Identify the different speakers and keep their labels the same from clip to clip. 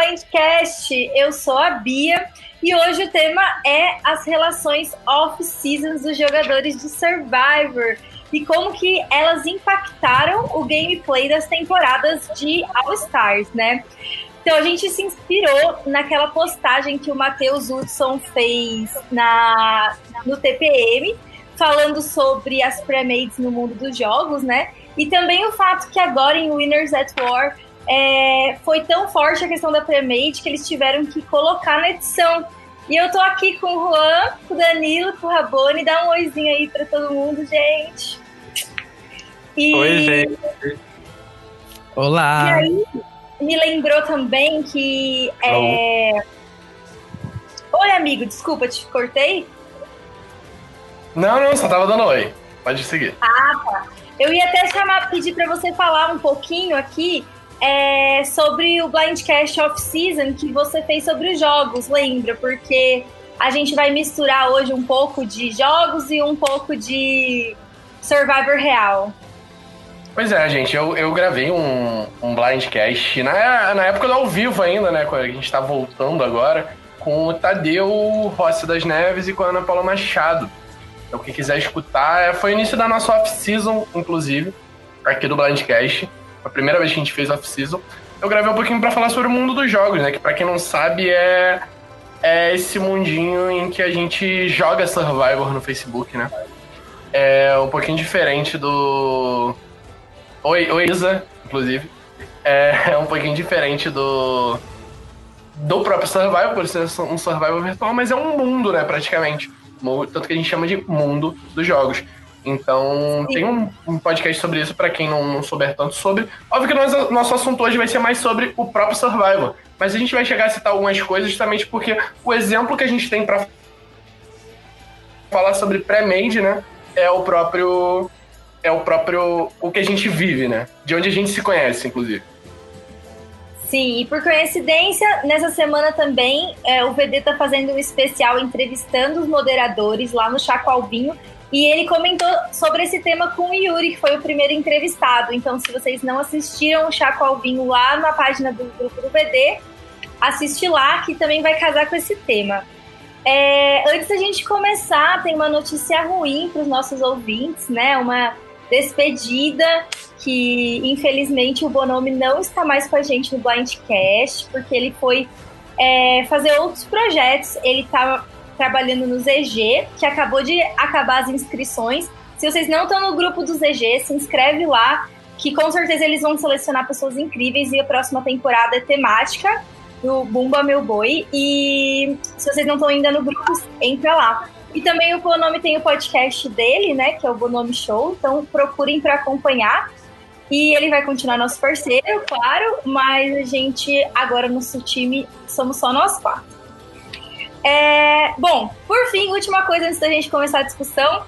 Speaker 1: Blindcast. Eu sou a Bia e hoje o tema é as relações off-seasons dos jogadores de Survivor e como que elas impactaram o gameplay das temporadas de All Stars, né? Então a gente se inspirou naquela postagem que o Matheus Hudson fez na, no TPM, falando sobre as pré-mades no mundo dos jogos, né? E também o fato que agora em Winners at War é, foi tão forte a questão da pré-made que eles tiveram que colocar na edição. E eu tô aqui com o Juan, com o Danilo, com o Rabone. Dá um oizinho aí pra todo mundo, gente.
Speaker 2: E... Oi, gente.
Speaker 3: Olá.
Speaker 1: E aí, me lembrou também que. É... Oi, amigo, desculpa, te cortei?
Speaker 2: Não, não, só tava dando oi. Pode seguir.
Speaker 1: Ah, tá. Eu ia até chamar, pedir para você falar um pouquinho aqui é, sobre o Blindcast Off-Season que você fez sobre os jogos, lembra? Porque a gente vai misturar hoje um pouco de jogos e um pouco de Survivor real.
Speaker 2: Pois é, gente, eu, eu gravei um, um Blindcast na, na época do ao vivo ainda, né? A gente tá voltando agora, com o Tadeu Rossi das Neves e com a Ana Paula Machado. Então, quem quiser escutar, é, foi o início da nossa off-season, inclusive, aqui do Blindcast. A primeira vez que a gente fez off-season. Eu gravei um pouquinho para falar sobre o mundo dos jogos, né? Que para quem não sabe é, é esse mundinho em que a gente joga Survivor no Facebook, né? É um pouquinho diferente do. Oi, oi Isa, inclusive. É, é um pouquinho diferente do. Do próprio Survivor, por ser um Survivor virtual, mas é um mundo, né, praticamente. Tanto que a gente chama de mundo dos jogos. Então, Sim. tem um, um, podcast sobre isso para quem não, não, souber tanto sobre. Óbvio que nós, nosso assunto hoje vai ser mais sobre o próprio Survival. Mas a gente vai chegar a citar algumas coisas justamente porque o exemplo que a gente tem para falar sobre pré-made, né? É o próprio. É o próprio. O que a gente vive, né? De onde a gente se conhece, inclusive.
Speaker 1: Sim, e por coincidência, nessa semana também, é, o VD tá fazendo um especial entrevistando os moderadores lá no Chaco Albinho. E ele comentou sobre esse tema com o Yuri, que foi o primeiro entrevistado. Então, se vocês não assistiram o Chaco Alvinho lá na página do grupo do VD, assiste lá, que também vai casar com esse tema. É, antes da gente começar, tem uma notícia ruim para os nossos ouvintes, né? Uma despedida que, infelizmente, o Bonomi não está mais com a gente no Blindcast, porque ele foi é, fazer outros projetos. Ele está trabalhando no ZG, que acabou de acabar as inscrições. Se vocês não estão no grupo do ZG, se inscreve lá, que com certeza eles vão selecionar pessoas incríveis e a próxima temporada é temática do Bumba Meu Boi. E se vocês não estão ainda no grupo, entra lá. E também o Bonome tem o podcast dele, né, que é o Bonome Show, então procurem para acompanhar. E ele vai continuar nosso parceiro, claro, mas a gente agora no nosso time somos só nós quatro. É, bom, por fim, última coisa antes da gente começar a discussão.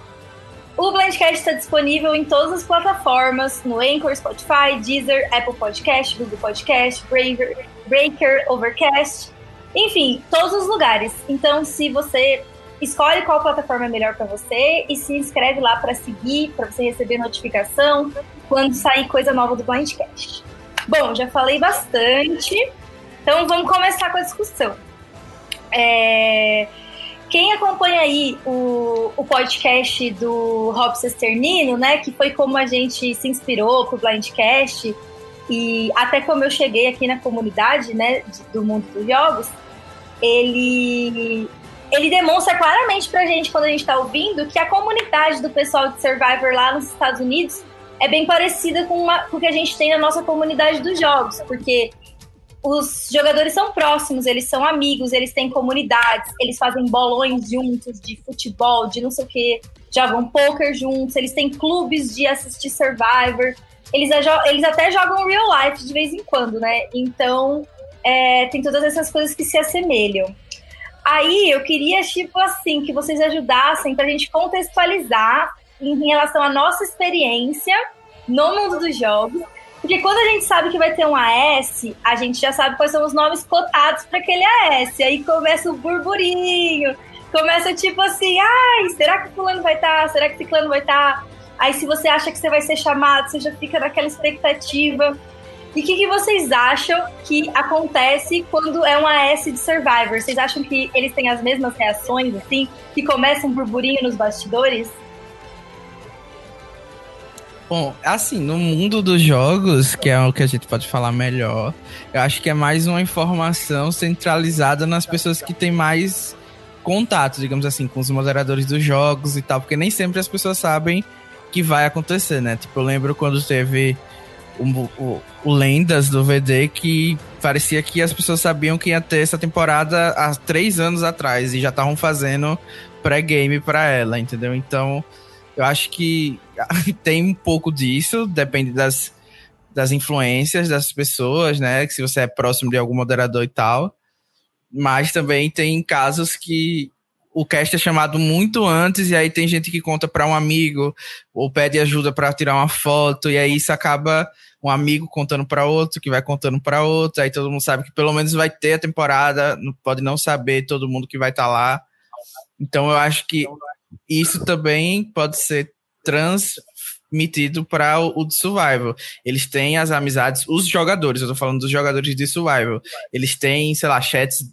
Speaker 1: O Blendcast está disponível em todas as plataformas, no Anchor, Spotify, Deezer, Apple Podcast, Google Podcast, Breaker, Breaker, Overcast, enfim, todos os lugares. Então, se você escolhe qual plataforma é melhor para você e se inscreve lá para seguir, para você receber notificação quando sair coisa nova do Blindcast. Bom, já falei bastante, então vamos começar com a discussão. É, quem acompanha aí o, o podcast do Rob Sesternino, né, que foi como a gente se inspirou pro Blindcast e até como eu cheguei aqui na comunidade, né, do mundo dos jogos, ele ele demonstra claramente pra gente quando a gente tá ouvindo que a comunidade do pessoal de Survivor lá nos Estados Unidos é bem parecida com, uma, com o que a gente tem na nossa comunidade dos jogos, porque os jogadores são próximos, eles são amigos, eles têm comunidades, eles fazem bolões juntos de futebol, de não sei o que, jogam poker juntos, eles têm clubes de assistir Survivor, eles, eles até jogam real life de vez em quando, né? Então, é, tem todas essas coisas que se assemelham. Aí eu queria, tipo assim, que vocês ajudassem pra gente contextualizar em relação à nossa experiência no mundo dos jogos porque quando a gente sabe que vai ter um AS, a gente já sabe quais são os nomes cotados para aquele AS. Aí começa o burburinho, começa tipo assim, ai, será que fulano vai estar? Tá? Será que ciclano vai estar? Tá? Aí se você acha que você vai ser chamado, você já fica naquela expectativa. E o que, que, vocês acham que acontece quando é um AS de Survivor? Vocês acham que eles têm as mesmas reações, assim, que começa um burburinho nos bastidores?
Speaker 3: Bom, assim, no mundo dos jogos, que é o que a gente pode falar melhor, eu acho que é mais uma informação centralizada nas pessoas que têm mais contato, digamos assim, com os moderadores dos jogos e tal, porque nem sempre as pessoas sabem que vai acontecer, né? Tipo, eu lembro quando teve o, o, o Lendas do VD que parecia que as pessoas sabiam que ia ter essa temporada há três anos atrás e já estavam fazendo pré-game para ela, entendeu? Então, eu acho que tem um pouco disso, depende das, das influências das pessoas, né? Que se você é próximo de algum moderador e tal. Mas também tem casos que o cast é chamado muito antes e aí tem gente que conta para um amigo ou pede ajuda para tirar uma foto e aí isso acaba um amigo contando para outro que vai contando para outro aí todo mundo sabe que pelo menos vai ter a temporada pode não saber todo mundo que vai estar tá lá então eu acho que isso também pode ser transmitido para o, o de Survival. Eles têm as amizades, os jogadores, eu tô falando dos jogadores de Survival. Eles têm, sei lá, chats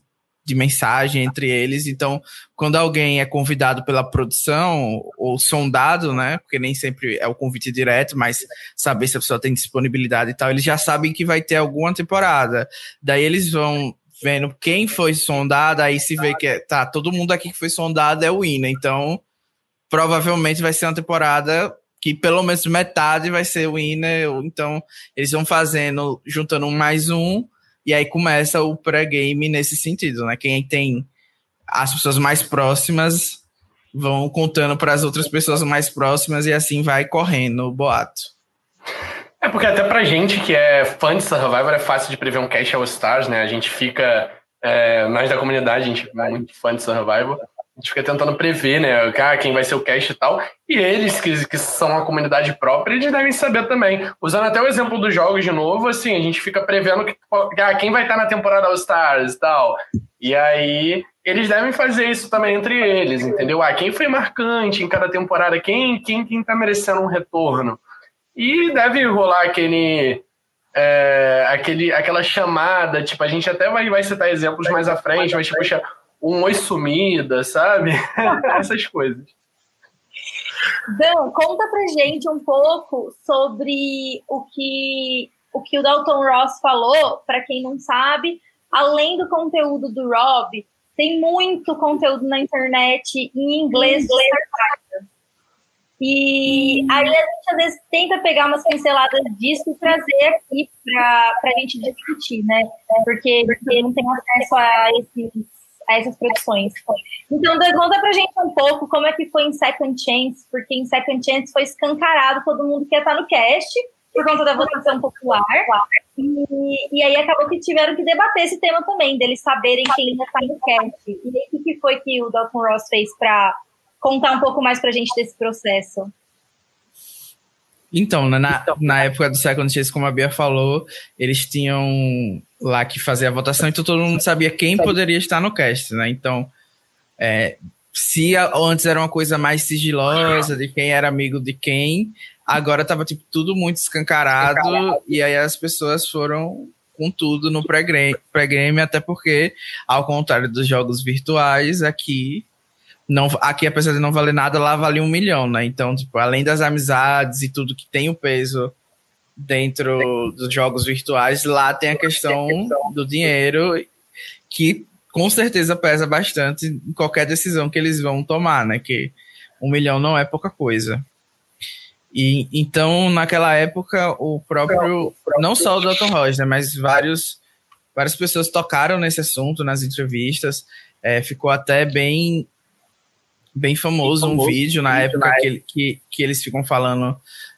Speaker 3: de mensagem entre eles. Então, quando alguém é convidado pela produção ou sondado, né? Porque nem sempre é o convite direto, mas saber se a pessoa tem disponibilidade e tal, eles já sabem que vai ter alguma temporada. Daí eles vão vendo quem foi sondado, aí se vê que é, tá, todo mundo aqui que foi sondado é o INA. Então, provavelmente vai ser uma temporada que pelo menos metade vai ser winner. Então, eles vão fazendo, juntando um mais um, e aí começa o pré-game nesse sentido, né? Quem tem as pessoas mais próximas vão contando para as outras pessoas mais próximas e assim vai correndo o boato.
Speaker 2: É porque até pra gente que é fã de Survivor é fácil de prever um cast All Stars, né? A gente fica, é, nós da comunidade, a gente é muito fã de Survivor a gente fica tentando prever, né, ah, quem vai ser o cast e tal. E eles, que, que são uma comunidade própria, eles devem saber também. Usando até o exemplo dos jogos de novo, assim, a gente fica prevendo que, ah, quem vai estar na temporada All Stars e tal. E aí, eles devem fazer isso também entre eles, entendeu? Ah, quem foi marcante em cada temporada, quem, quem, quem tá merecendo um retorno. E deve rolar aquele. É, aquele, aquela chamada, tipo, a gente até vai, vai citar exemplos mais à frente, mas tipo, um oi sumida, sabe? Essas coisas.
Speaker 1: Dan, conta pra gente um pouco sobre o que o, que o Dalton Ross falou, para quem não sabe, além do conteúdo do Rob, tem muito conteúdo na internet em inglês do E aí a gente às vezes tenta pegar umas pinceladas disso e trazer aqui para a gente discutir, né? Porque, porque não tem acesso a esses essas produções. Então, conta pra gente um pouco como é que foi em Second Chance, porque em Second Chance foi escancarado todo mundo que ia estar no cast, por conta da votação popular. E, e aí acabou que tiveram que debater esse tema também, deles saberem quem ia estar no cast. E aí, o que foi que o Dalton Ross fez para contar um pouco mais pra gente desse processo?
Speaker 3: Então, na, na época do Second Chance, como a Bia falou, eles tinham lá que fazer a votação, então todo mundo sabia quem poderia estar no cast, né? Então, é, se antes era uma coisa mais sigilosa de quem era amigo de quem, agora tava tipo, tudo muito escancarado, escancarado. e aí as pessoas foram com tudo no pré-game, até porque, ao contrário dos jogos virtuais, aqui não, aqui, apesar de não valer nada, lá vale um milhão, né? Então, tipo, além das amizades e tudo que tem o peso dentro dos jogos virtuais, lá tem a questão do dinheiro que com certeza pesa bastante em qualquer decisão que eles vão tomar, né? Que um milhão não é pouca coisa. E então, naquela época, o próprio, não só o Dalton Ross, né, mas vários, várias pessoas tocaram nesse assunto nas entrevistas. É, ficou até bem bem famoso, famoso um vídeo na época na que, que, que eles ficam falando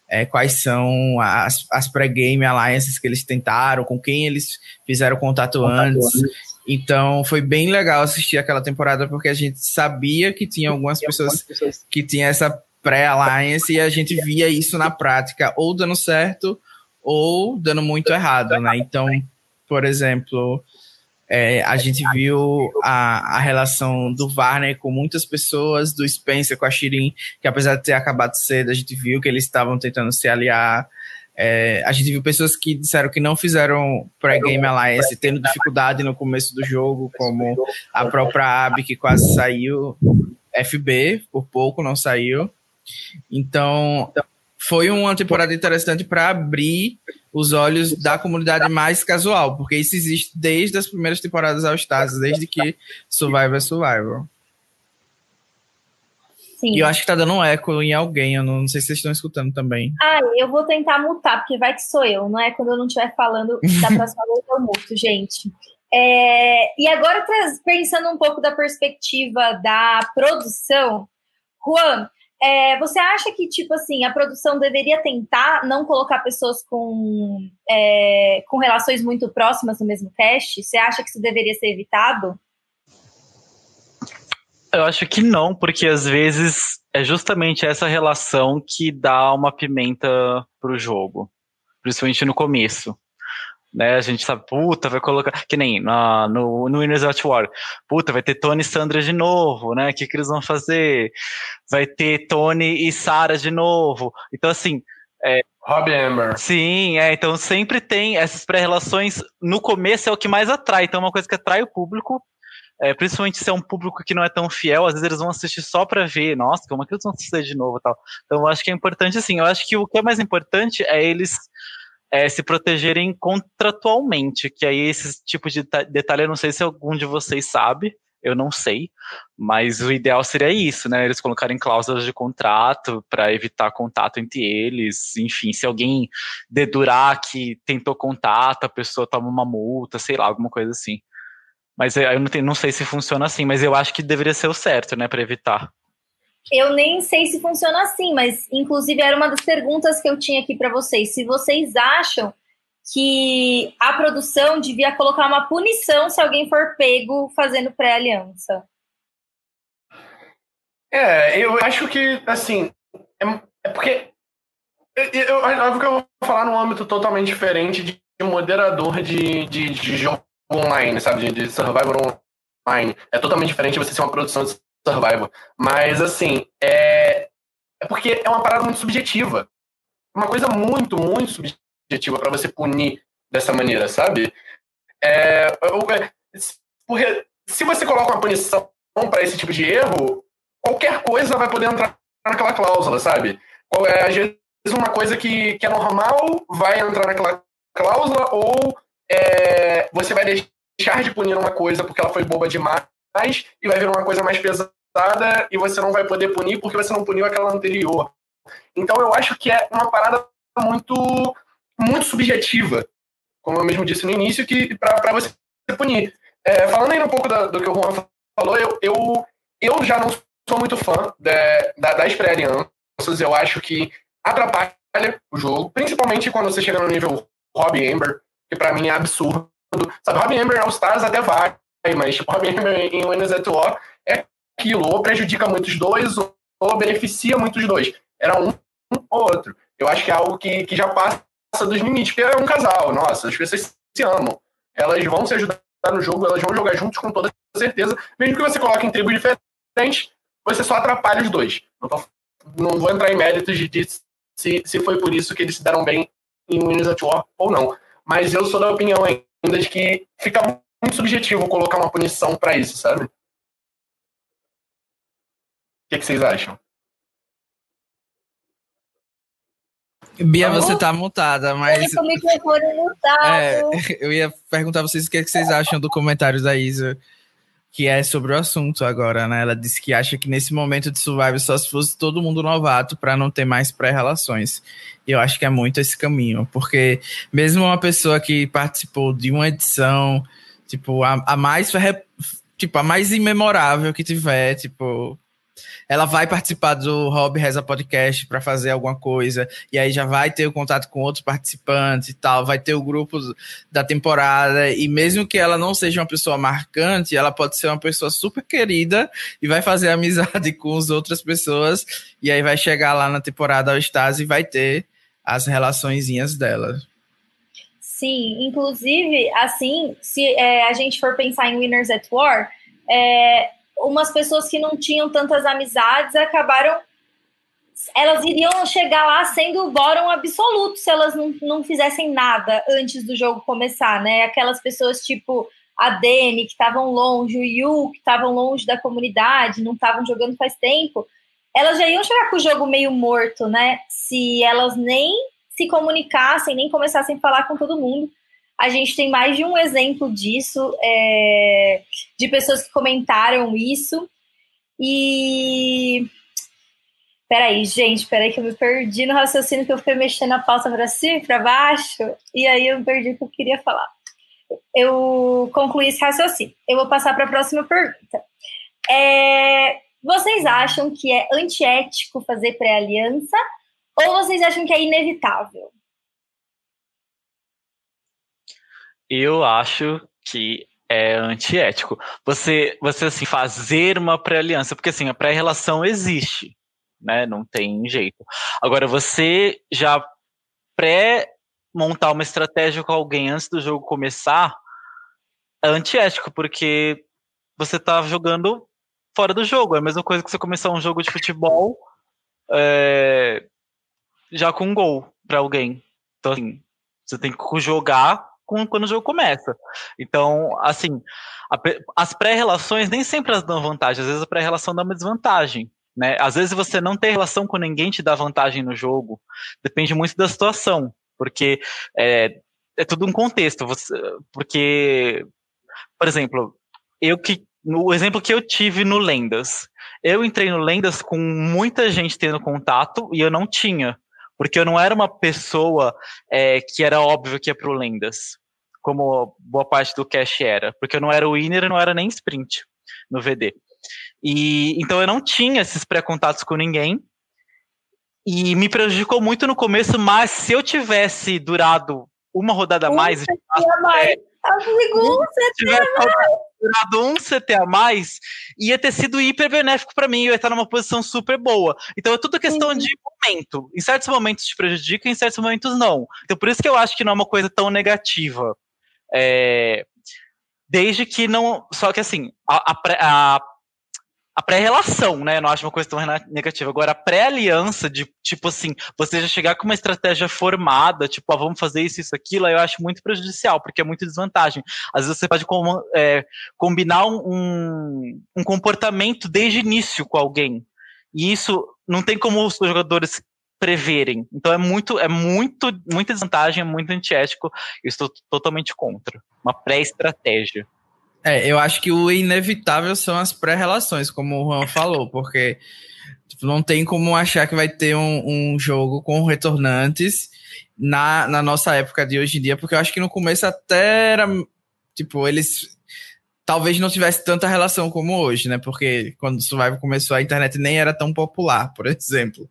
Speaker 3: é, quais são as, as pré-game alliances que eles tentaram, com quem eles fizeram contato, contato antes. antes. Então foi bem legal assistir aquela temporada porque a gente sabia que tinha algumas pessoas que tinham essa pré-alliance e a gente via isso na prática, ou dando certo ou dando muito errado, né? Então, por exemplo, é, a gente viu a, a relação do Varner com muitas pessoas, do Spencer com a Shirin, que apesar de ter acabado cedo, a gente viu que eles estavam tentando se aliar. É, a gente viu pessoas que disseram que não fizeram pré-game alliance, tendo dificuldade no começo do jogo, como a própria Abby, que quase saiu, FB, por pouco não saiu. Então, foi uma temporada interessante para abrir os olhos da comunidade mais casual, porque isso existe desde as primeiras temporadas All Stars, desde que Survivor é Survivor. Sim. E eu acho que tá dando um eco em alguém, eu não, não, sei se vocês estão escutando também.
Speaker 1: Ah, eu vou tentar mutar, porque vai que sou eu, não é? Quando eu não estiver falando da próxima vez eu muto, gente. É, e agora, pensando um pouco da perspectiva da produção, Juan, é, você acha que, tipo assim, a produção deveria tentar não colocar pessoas com, é, com relações muito próximas no mesmo cast? Você acha que isso deveria ser evitado?
Speaker 4: Eu acho que não, porque às vezes é justamente essa relação que dá uma pimenta pro jogo. Principalmente no começo. Né, a gente sabe, puta, vai colocar. Que nem na, no, no Winners at War. Puta, vai ter Tony e Sandra de novo, né? O que, que eles vão fazer? Vai ter Tony e Sarah de novo. Então, assim. É,
Speaker 2: Rob Amber.
Speaker 4: Sim, é, então sempre tem essas pré-relações. No começo é o que mais atrai. Então, é uma coisa que atrai o público é, principalmente se é um público que não é tão fiel, às vezes eles vão assistir só para ver, nossa, como é que eles vão assistir de novo tal. Então eu acho que é importante, assim, eu acho que o que é mais importante é eles é, se protegerem contratualmente, que aí esse tipo de detalhe eu não sei se algum de vocês sabe, eu não sei, mas o ideal seria isso, né? Eles colocarem cláusulas de contrato para evitar contato entre eles. Enfim, se alguém dedurar que tentou contato, a pessoa toma uma multa, sei lá, alguma coisa assim. Mas eu não, tenho, não sei se funciona assim, mas eu acho que deveria ser o certo, né, para evitar.
Speaker 1: Eu nem sei se funciona assim, mas inclusive era uma das perguntas que eu tinha aqui para vocês. Se vocês acham que a produção devia colocar uma punição se alguém for pego fazendo pré-aliança.
Speaker 2: É, eu acho que, assim, é, é porque. Eu, eu, eu, que eu vou falar num âmbito totalmente diferente de moderador de, de, de jogo online, sabe? De, de Survivor online. É totalmente diferente você ser uma produção de Survivor. Mas, assim, é, é porque é uma parada muito subjetiva. Uma coisa muito, muito subjetiva para você punir dessa maneira, sabe? É, porque se você coloca uma punição para esse tipo de erro, qualquer coisa vai poder entrar naquela cláusula, sabe? É, às vezes uma coisa que, que é normal vai entrar naquela cláusula ou é, você vai deixar de punir uma coisa porque ela foi boba demais e vai vir uma coisa mais pesada e você não vai poder punir porque você não puniu aquela anterior. Então eu acho que é uma parada muito muito subjetiva, como eu mesmo disse no início, que para você punir. É, falando aí um pouco da, do que o Juan falou, eu, eu, eu já não sou muito fã de, da, das pré-alianças, eu acho que atrapalha o jogo, principalmente quando você chega no nível Rob Amber, que para mim é absurdo. Sabe, Robin Amber All Stars até vai, mas tipo, Robin Amber em Winners at War é aquilo, ou prejudica muitos dois, ou, ou beneficia muitos dois. Era um, um ou outro. Eu acho que é algo que, que já passa dos limites, porque é um casal, nossa, as pessoas se amam. Elas vão se ajudar no jogo, elas vão jogar juntos com toda certeza. Mesmo que você coloque em tribos diferentes, você só atrapalha os dois. Não, tô, não vou entrar em méritos de, de se, se foi por isso que eles se deram bem em Winners at War ou não. Mas eu sou da opinião ainda de que fica muito subjetivo colocar uma punição para isso, sabe? O que, que vocês acham?
Speaker 3: Bia, você tá mutada, mas.
Speaker 1: Eu. É,
Speaker 3: eu ia perguntar a vocês o que, que vocês acham do comentário da Isa que é sobre o assunto agora, né? Ela disse que acha que nesse momento de Survivor só se fosse todo mundo novato para não ter mais pré-relações. E eu acho que é muito esse caminho, porque mesmo uma pessoa que participou de uma edição, tipo, a, a mais tipo, a mais imemorável que tiver, tipo, ela vai participar do Rob Reza Podcast para fazer alguma coisa, e aí já vai ter o contato com outros participantes e tal, vai ter o grupo da temporada, e mesmo que ela não seja uma pessoa marcante, ela pode ser uma pessoa super querida e vai fazer amizade com as outras pessoas, e aí vai chegar lá na temporada ao Stars e vai ter as relaçõezinhas dela.
Speaker 1: Sim, inclusive, assim, se é, a gente for pensar em Winners at War, é, umas pessoas que não tinham tantas amizades acabaram elas iriam chegar lá sendo o bórum absoluto se elas não, não fizessem nada antes do jogo começar, né? Aquelas pessoas tipo a Dani, que estavam longe, o Yu, que estavam longe da comunidade, não estavam jogando faz tempo, elas já iam chegar com o jogo meio morto, né? Se elas nem se comunicassem, nem começassem a falar com todo mundo. A gente tem mais de um exemplo disso, é, de pessoas que comentaram isso. E. Peraí, gente, peraí que eu me perdi no raciocínio que eu fui mexendo a pauta para cima e para baixo, e aí eu perdi o que eu queria falar. Eu concluí esse raciocínio. Eu vou passar para a próxima pergunta. É, vocês acham que é antiético fazer pré-aliança ou vocês acham que é inevitável?
Speaker 4: Eu acho que é antiético. Você, você assim, fazer uma pré-aliança, porque assim, a pré-relação existe, né? Não tem jeito. Agora, você já pré-montar uma estratégia com alguém antes do jogo começar é antiético, porque você tá jogando fora do jogo. É a mesma coisa que você começar um jogo de futebol é, já com um gol para alguém. Então, assim, você tem que jogar quando o jogo começa. Então, assim, a, as pré-relações nem sempre as dão vantagem, às vezes a pré-relação dá uma desvantagem. Né? Às vezes você não tem relação com ninguém te dá vantagem no jogo. Depende muito da situação, porque é, é tudo um contexto. Você, porque, por exemplo, eu que no exemplo que eu tive no Lendas, eu entrei no Lendas com muita gente tendo contato e eu não tinha, porque eu não era uma pessoa é, que era óbvio que ia pro Lendas, como boa parte do cash era, porque eu não era winner e não era nem sprint no VD. E então eu não tinha esses pré-contatos com ninguém. E me prejudicou muito no começo, mas se eu tivesse durado uma rodada a mais,
Speaker 1: mais. A segunda,
Speaker 4: durado um CT a mais, ia ter sido hiper benéfico para mim, eu ia estar numa posição super boa. Então é tudo questão uhum. de momento. Em certos momentos te prejudica, em certos momentos não. Então por isso que eu acho que não é uma coisa tão negativa. É, desde que não. Só que assim, a, a, a a pré-relação, né? Eu não acho uma coisa tão negativa. Agora, a pré-aliança, de tipo assim, você já chegar com uma estratégia formada, tipo, ah, vamos fazer isso, isso, aquilo, eu acho muito prejudicial, porque é muito desvantagem. Às vezes você pode com, é, combinar um, um comportamento desde o início com alguém. E isso não tem como os jogadores preverem. Então é muito, é muito, muita desvantagem, é muito antiético. Eu estou totalmente contra. Uma pré-estratégia.
Speaker 3: É, eu acho que o inevitável são as pré-relações, como o Juan falou, porque tipo, não tem como achar que vai ter um, um, jogo com retornantes na, na nossa época de hoje em dia, porque eu acho que no começo até era, tipo, eles talvez não tivesse tanta relação como hoje, né? Porque quando o Survival começou, a internet nem era tão popular, por exemplo.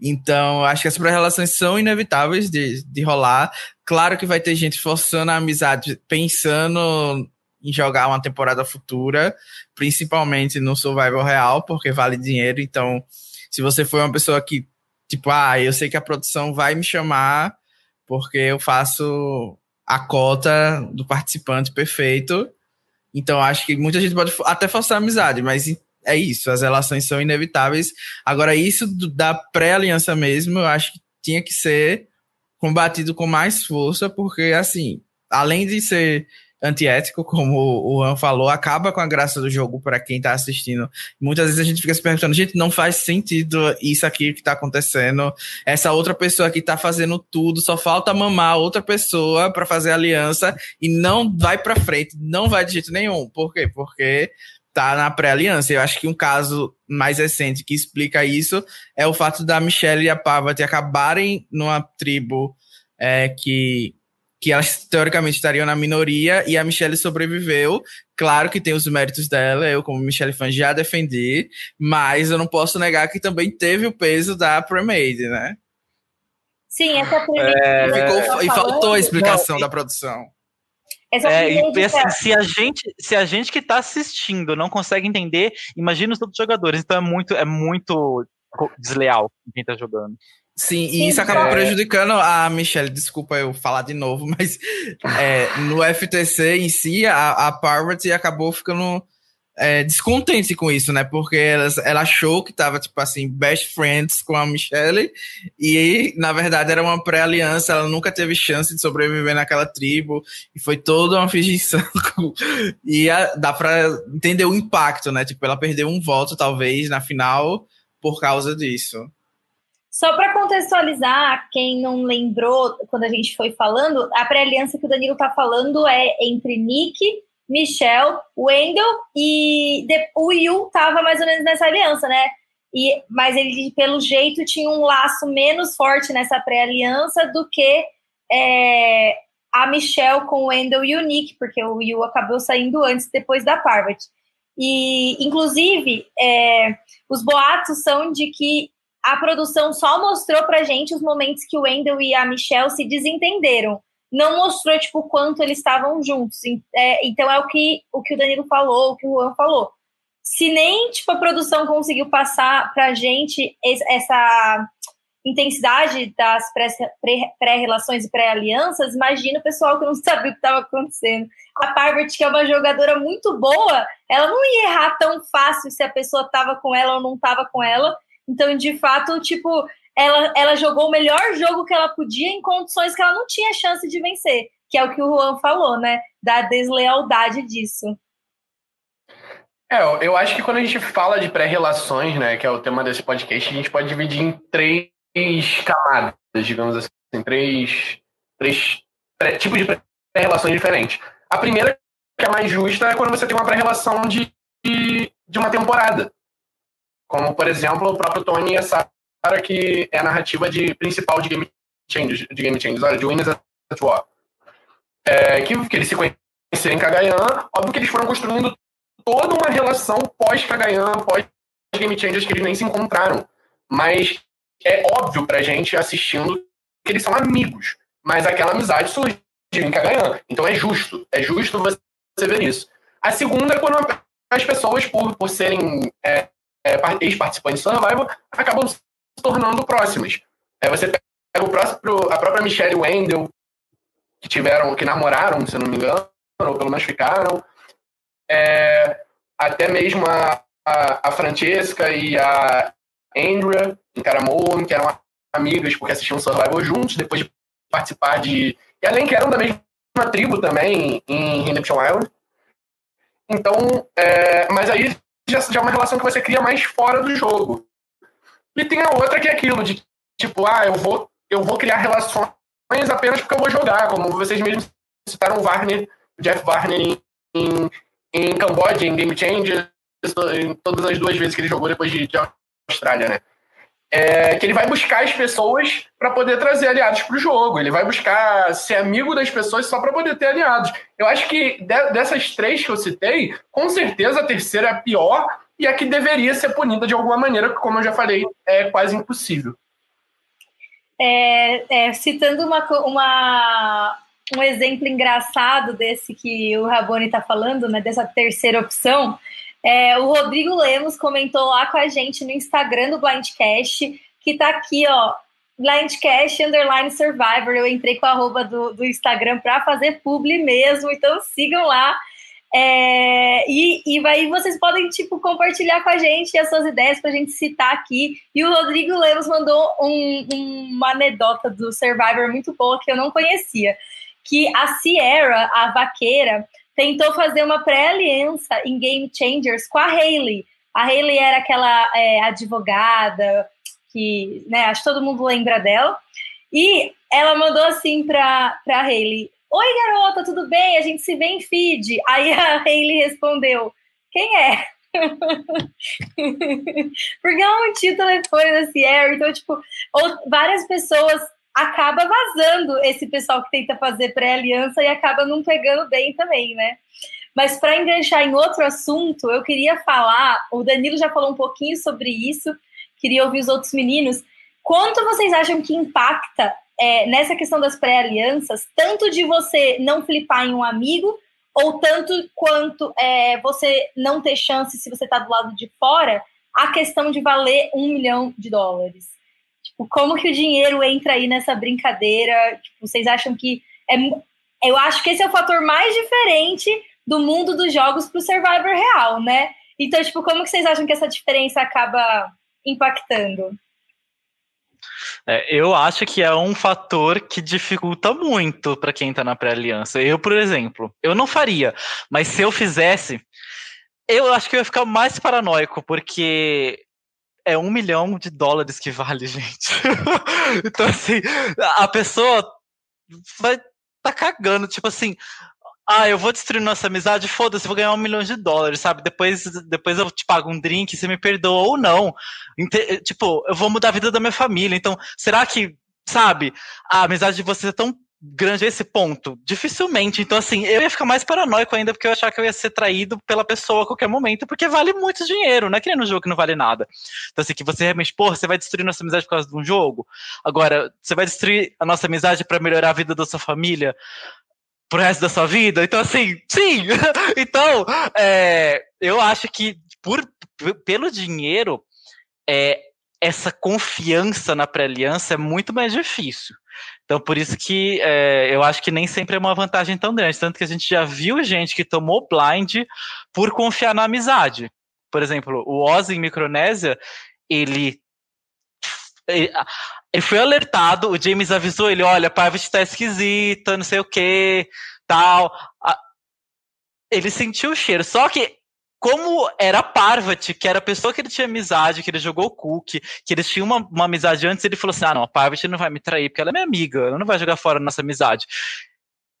Speaker 3: Então, acho que as pré-relações são inevitáveis de, de rolar. Claro que vai ter gente forçando a amizade, pensando em jogar uma temporada futura, principalmente no survival real, porque vale dinheiro. Então, se você for uma pessoa que, tipo, ah, eu sei que a produção vai me chamar porque eu faço a cota do participante perfeito. Então, acho que muita gente pode até forçar amizade, mas é isso, as relações são inevitáveis. Agora, isso da pré-aliança mesmo, eu acho que tinha que ser combatido com mais força, porque, assim, além de ser antiético, como o Juan falou, acaba com a graça do jogo para quem está assistindo. Muitas vezes a gente fica se perguntando, gente, não faz sentido isso aqui que está acontecendo. Essa outra pessoa que está fazendo tudo, só falta mamar outra pessoa para fazer aliança e não vai para frente, não vai de jeito nenhum. Por quê? Porque tá na pré-aliança. Eu acho que um caso mais recente que explica isso é o fato da Michelle e a Parvati acabarem numa tribo é, que que elas teoricamente estariam na minoria e a Michelle sobreviveu. Claro que tem os méritos dela, eu como Michelle fan já defendi, mas eu não posso negar que também teve o peso da Premade, né?
Speaker 1: Sim, essa Premade. É,
Speaker 3: ficou, e faltou a explicação não, da produção.
Speaker 4: Essa é, e assim, se a gente, se a gente que está assistindo não consegue entender, imagina os outros jogadores. Então é muito, é muito desleal quem está jogando.
Speaker 3: Sim, e isso acabou prejudicando a Michelle. Desculpa eu falar de novo, mas é, no FTC em si, a, a Parvati acabou ficando é, descontente com isso, né? Porque ela, ela achou que tava, tipo assim, best friends com a Michelle e, na verdade, era uma pré-aliança, ela nunca teve chance de sobreviver naquela tribo e foi toda uma fingição. e a, dá pra entender o impacto, né? Tipo, ela perdeu um voto, talvez, na final por causa disso.
Speaker 1: Só para contextualizar, quem não lembrou quando a gente foi falando, a pré-aliança que o Danilo tá falando é entre Nick Michelle, Wendell e o Yu tava mais ou menos nessa aliança, né? E, mas ele, pelo jeito, tinha um laço menos forte nessa pré-aliança do que é, a Michelle com o Wendell e o Nick, porque o Yu acabou saindo antes, depois da Parvati. E, inclusive, é, os boatos são de que a produção só mostrou pra gente os momentos que o Wendell e a Michelle se desentenderam não mostrou tipo quanto eles estavam juntos. É, então é o que o que o Danilo falou, o que o Juan falou. Se nem tipo a produção conseguiu passar pra gente essa intensidade das pré-relações e pré-alianças, imagina o pessoal que não sabia o que estava acontecendo. A Parvati, que é uma jogadora muito boa, ela não ia errar tão fácil se a pessoa estava com ela ou não estava com ela. Então, de fato, tipo, ela, ela jogou o melhor jogo que ela podia em condições que ela não tinha chance de vencer, que é o que o Juan falou, né? Da deslealdade disso.
Speaker 2: É, eu acho que quando a gente fala de pré-relações, né, que é o tema desse podcast, a gente pode dividir em três camadas, digamos assim, três, três tipos de pré-relações diferentes. A primeira, que é mais justa, é quando você tem uma pré-relação de, de uma temporada. Como, por exemplo, o próprio Tony e a Sarah que é a narrativa de, principal de Game Changers, de Game Changers, olha, de Winners at War. É, que, que eles se conheceram em Kagayan, óbvio que eles foram construindo toda uma relação pós-Kagayan, pós-Game Changers, que eles nem se encontraram. Mas é óbvio pra gente assistindo que eles são amigos. Mas aquela amizade surgiu em Kagayan. Então é justo. É justo você ver isso. A segunda é quando as pessoas, por, por serem é, ex-participantes de Survival, acabam se tornando próximas. É, você pega o próximo, a própria Michelle Wendell, que tiveram, que namoraram, se não me engano, ou pelo menos ficaram. É, até mesmo a, a, a, Francesca e a Andrea em Caramoan, que eram amigas porque assistiam Survival juntos, depois de participar de. E além que eram da mesma tribo também em Redemption Island. Então, é, mas aí já, já é uma relação que você cria mais fora do jogo. E tem a outra que é aquilo de tipo, ah, eu vou, eu vou criar relações apenas porque eu vou jogar, como vocês mesmos citaram o Warner, Jeff Warner em, em, em Camboja, em Game Changer, em todas as duas vezes que ele jogou depois de, de Austrália, né? É, que ele vai buscar as pessoas para poder trazer aliados para o jogo. Ele vai buscar ser amigo das pessoas só para poder ter aliados. Eu acho que de, dessas três que eu citei, com certeza a terceira é a pior, e a que deveria ser punida de alguma maneira, que, como eu já falei, é quase impossível.
Speaker 1: É, é, citando uma, uma, um exemplo engraçado desse que o Raboni está falando, né, dessa terceira opção, é, o Rodrigo Lemos comentou lá com a gente no Instagram do Blindcast, que está aqui, ó, Blindcast Underline Survivor. Eu entrei com a arroba do, do Instagram para fazer publi mesmo, então sigam lá. É, e, e aí vocês podem, tipo, compartilhar com a gente as suas ideias para a gente citar aqui. E o Rodrigo Lemos mandou um, uma anedota do Survivor muito boa que eu não conhecia. Que a Sierra, a vaqueira, tentou fazer uma pré-aliança em Game Changers com a Hayley. A Hayley era aquela é, advogada que, né, acho que todo mundo lembra dela. E ela mandou assim para a Hayley: Oi, garota, tudo bem? A gente se vê em feed. Aí a Hayley respondeu: Quem é? Porque ela não tinha o telefone da Sierra, então, tipo, várias pessoas acaba vazando esse pessoal que tenta fazer pré-aliança e acaba não pegando bem também, né? Mas para enganchar em outro assunto, eu queria falar, o Danilo já falou um pouquinho sobre isso, queria ouvir os outros meninos. Quanto vocês acham que impacta é, nessa questão das pré-alianças, tanto de você não flipar em um amigo, ou tanto quanto é, você não ter chance se você está do lado de fora, a questão de valer um milhão de dólares. Tipo, como que o dinheiro entra aí nessa brincadeira? Tipo, vocês acham que é, eu acho que esse é o fator mais diferente do mundo dos jogos para o Survivor real, né? Então, tipo, como que vocês acham que essa diferença acaba impactando?
Speaker 4: É, eu acho que é um fator que dificulta muito para quem está na pré-aliança. Eu, por exemplo, eu não faria, mas se eu fizesse, eu acho que eu ia ficar mais paranoico, porque é um milhão de dólares que vale, gente. então, assim, a pessoa vai tá cagando, tipo assim, ah, eu vou destruir nossa amizade, foda-se, vou ganhar um milhão de dólares, sabe? Depois, depois eu te pago um drink, você me perdoa ou não. Tipo, eu vou mudar a vida da minha família. Então, será que, sabe, a amizade de vocês é tão grande esse ponto? Dificilmente. Então, assim, eu ia ficar mais paranoico ainda, porque eu achar que eu ia ser traído pela pessoa a qualquer momento, porque vale muito dinheiro, não é que nem no jogo que não vale nada. Então, assim, que você realmente, porra, você vai destruir nossa amizade por causa de um jogo? Agora, você vai destruir a nossa amizade para melhorar a vida da sua família? pro resto da sua vida. Então, assim, sim! então, é, eu acho que por, pelo dinheiro, é, essa confiança na pré-aliança é muito mais difícil. Então, por isso que é, eu acho que nem sempre é uma vantagem tão grande. Tanto que a gente já viu gente que tomou blind por confiar na amizade. Por exemplo, o Oz em Micronésia, ele ele, foi alertado, o James avisou ele, olha, a Parvati tá esquisita, não sei o que, tal. Ele sentiu o cheiro. Só que, como era Parvati, que era a pessoa que ele tinha amizade, que ele jogou cookie, que eles tinham uma, uma amizade antes, ele falou assim: ah, não, a Parvati não vai me trair, porque ela é minha amiga, ela não vai jogar fora nossa amizade.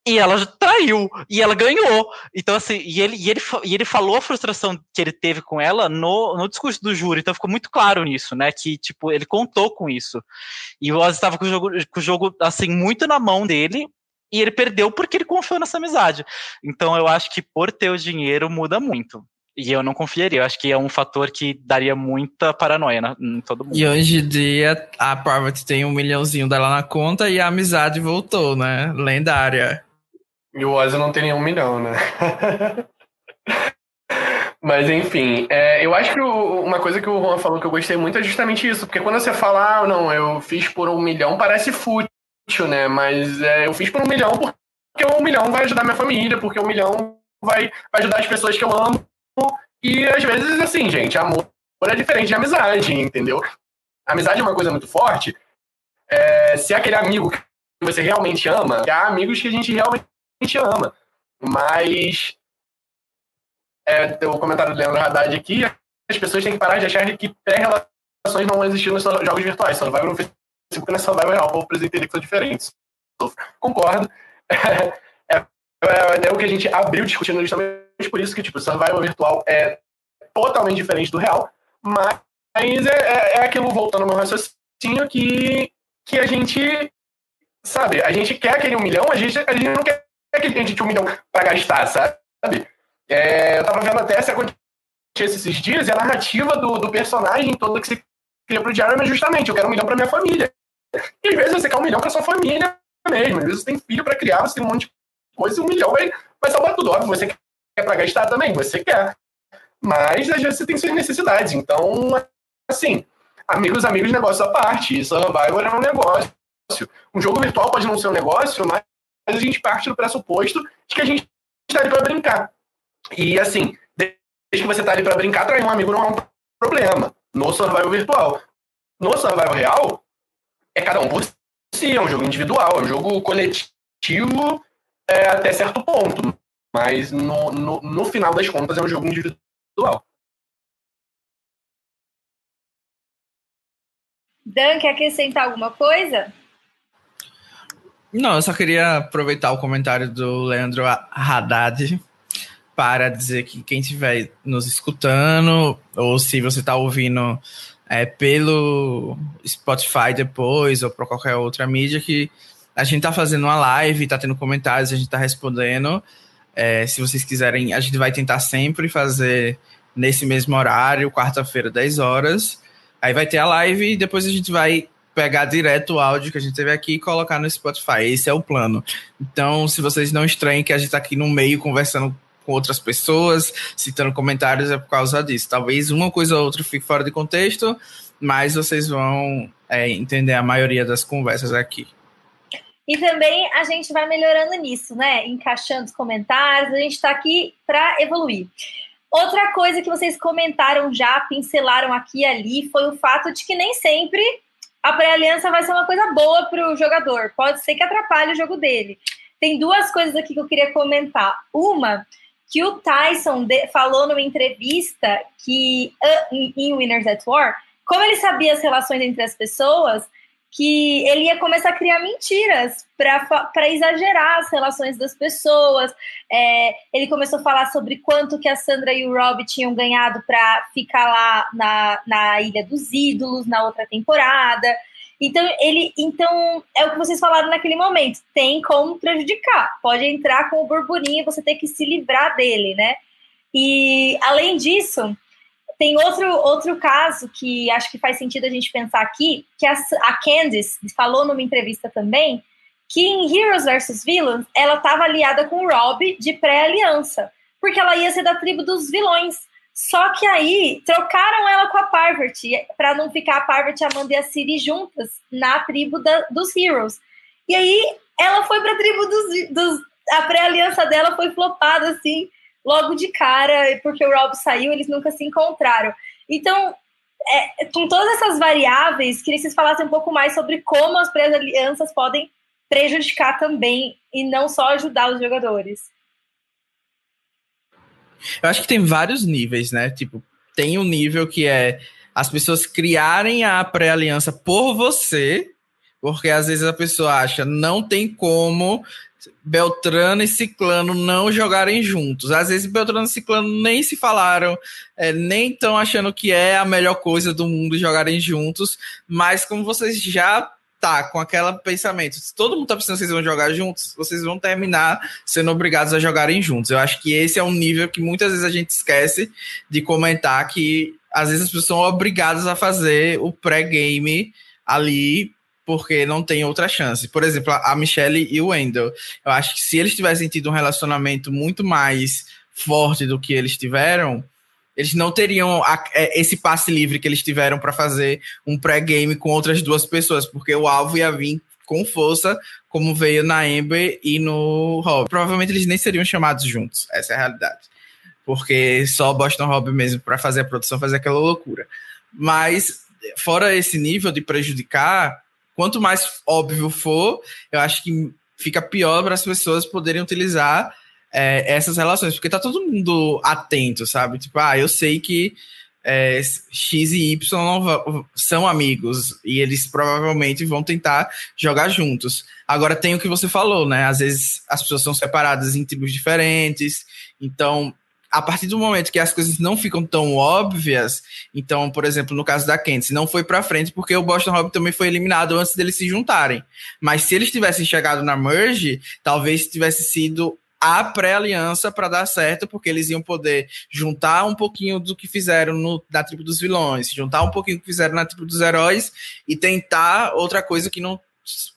Speaker 4: E ela traiu, e ela ganhou. Então, assim, e ele, e ele, e ele falou a frustração que ele teve com ela no, no discurso do júri, então ficou muito claro nisso, né? Que, tipo, ele contou com isso. E o Oz estava com o jogo, com o jogo, assim, muito na mão dele, e ele perdeu porque ele confiou nessa amizade. Então, eu acho que por ter o dinheiro muda muito. E eu não confiaria. Eu acho que é um fator que daria muita paranoia na, em todo mundo.
Speaker 3: E hoje em dia, a Parvati tem um milhãozinho dela na conta e a amizade voltou, né? Lendária.
Speaker 2: E o Ozzy não tem nenhum milhão, né? Mas enfim, é, eu acho que o, uma coisa que o Juan falou que eu gostei muito é justamente isso, porque quando você fala, ah, não, eu fiz por um milhão, parece fútil, né? Mas é, eu fiz por um milhão porque um milhão vai ajudar minha família, porque um milhão vai, vai ajudar as pessoas que eu amo. E às vezes, assim, gente, amor é diferente de amizade, entendeu? amizade é uma coisa muito forte. É, se é aquele amigo que você realmente ama, há amigos que a gente realmente ama. Mas é, o comentário do Leandro Haddad aqui, as pessoas têm que parar de achar que pré-relações não existem nos jogos virtuais. Só vai no Facebook não é só real, o povo precisa entender que são diferentes. Concordo. É, é, é, o que a gente abriu discutindo justamente por isso que, tipo, survival virtual é totalmente diferente do real, mas é, é, é aquilo, voltando ao meu raciocínio, que, que a gente, sabe, a gente quer aquele um milhão, a gente, a gente não quer que tem gente um milhão pra gastar, sabe? É, eu tava vendo até essa aconteceu esses dias e a narrativa do, do personagem todo que se cria pro diário é justamente, eu quero um milhão pra minha família. E às vezes você quer um milhão pra sua família mesmo. Às vezes você tem filho pra criar, você tem um monte de coisa e um milhão vai, vai salvar tudo. Óbvio, você quer pra gastar também, você quer. Mas às vezes você tem suas necessidades. Então, assim, amigos, amigos, negócio à parte. Survivor é um negócio. Um jogo virtual pode não ser um negócio, mas mas a gente parte do pressuposto de que a gente está ali para brincar. E assim, desde que você está ali para brincar, trair um amigo não é um problema. No survival virtual. No survival real, é cada um por si, é um jogo individual, é um jogo coletivo é, até certo ponto. Mas no, no, no final das contas é um jogo individual.
Speaker 1: Dan, quer acrescentar alguma coisa?
Speaker 3: Não, eu só queria aproveitar o comentário do Leandro Haddad para dizer que quem estiver nos escutando, ou se você está ouvindo é, pelo Spotify depois, ou por qualquer outra mídia, que a gente está fazendo uma live, está tendo comentários, a gente está respondendo. É, se vocês quiserem, a gente vai tentar sempre fazer nesse mesmo horário, quarta-feira, 10 horas. Aí vai ter a live e depois a gente vai pegar direto o áudio que a gente teve aqui e colocar no Spotify. Esse é o plano. Então, se vocês não estranhem que a gente está aqui no meio conversando com outras pessoas, citando comentários, é por causa disso. Talvez uma coisa ou outra fique fora de contexto, mas vocês vão é, entender a maioria das conversas aqui.
Speaker 1: E também a gente vai melhorando nisso, né? Encaixando os comentários, a gente está aqui para evoluir. Outra coisa que vocês comentaram já, pincelaram aqui e ali, foi o fato de que nem sempre a pré-aliança vai ser uma coisa boa para o jogador. Pode ser que atrapalhe o jogo dele. Tem duas coisas aqui que eu queria comentar. Uma, que o Tyson falou numa entrevista que em Winners at War, como ele sabia as relações entre as pessoas, que ele ia começar a criar mentiras para exagerar as relações das pessoas. É, ele começou a falar sobre quanto que a Sandra e o Rob tinham ganhado para ficar lá na, na Ilha dos Ídolos na outra temporada. Então, ele, então, é o que vocês falaram naquele momento. Tem como prejudicar. Pode entrar com o burburinho e você tem que se livrar dele, né? E além disso, tem outro, outro caso que acho que faz sentido a gente pensar aqui, que a, a Candice falou numa entrevista também, que em Heroes vs Villains ela estava aliada com o Rob de pré-aliança, porque ela ia ser da tribo dos vilões. Só que aí trocaram ela com a Parvati, para não ficar a Parvati, a Amanda e a Siri juntas na tribo da, dos Heroes. E aí ela foi para a tribo dos, dos a pré-aliança dela foi flopada assim logo de cara, porque o Rob saiu, eles nunca se encontraram. Então, é, com todas essas variáveis, queria que vocês falassem um pouco mais sobre como as pré-alianças podem prejudicar também e não só ajudar os jogadores.
Speaker 3: Eu acho que tem vários níveis, né? Tipo, tem um nível que é as pessoas criarem a pré-aliança por você, porque às vezes a pessoa acha não tem como Beltrano e Ciclano não jogarem juntos. Às vezes Beltrano e Ciclano nem se falaram, é, nem estão achando que é a melhor coisa do mundo jogarem juntos, mas como vocês já tá com aquele pensamento, se todo mundo tá pensando que vocês vão jogar juntos, vocês vão terminar sendo obrigados a jogarem juntos. Eu acho que esse é um nível que muitas vezes a gente esquece de comentar que às vezes as pessoas são obrigadas a fazer o pré-game ali porque não tem outra chance. Por exemplo, a Michelle e o Wendell. Eu acho que se eles tivessem tido um relacionamento muito mais forte do que eles tiveram, eles não teriam a, é, esse passe livre que eles tiveram para fazer um pré-game com outras duas pessoas, porque o alvo ia vir com força, como veio na Amber e no Rob. Provavelmente eles nem seriam chamados juntos, essa é a realidade. Porque só Boston Rob mesmo para fazer a produção fazer aquela loucura. Mas fora esse nível de prejudicar, quanto mais óbvio for, eu acho que fica pior para as pessoas poderem utilizar é, essas relações, porque tá todo mundo atento, sabe? Tipo, ah, eu sei que é, X e Y são amigos e eles provavelmente vão tentar jogar juntos. Agora tem o que você falou, né? Às vezes as pessoas são separadas em tribos diferentes, então a partir do momento que as coisas não ficam tão óbvias, então, por exemplo, no caso da Kent, não foi para frente porque o Boston Rob também foi eliminado antes deles se juntarem. Mas se eles tivessem chegado na merge, talvez tivesse sido a pré-aliança para dar certo, porque eles iam poder juntar um pouquinho do que fizeram no, na tribo dos vilões, juntar um pouquinho do que fizeram na tribo dos heróis e tentar outra coisa que não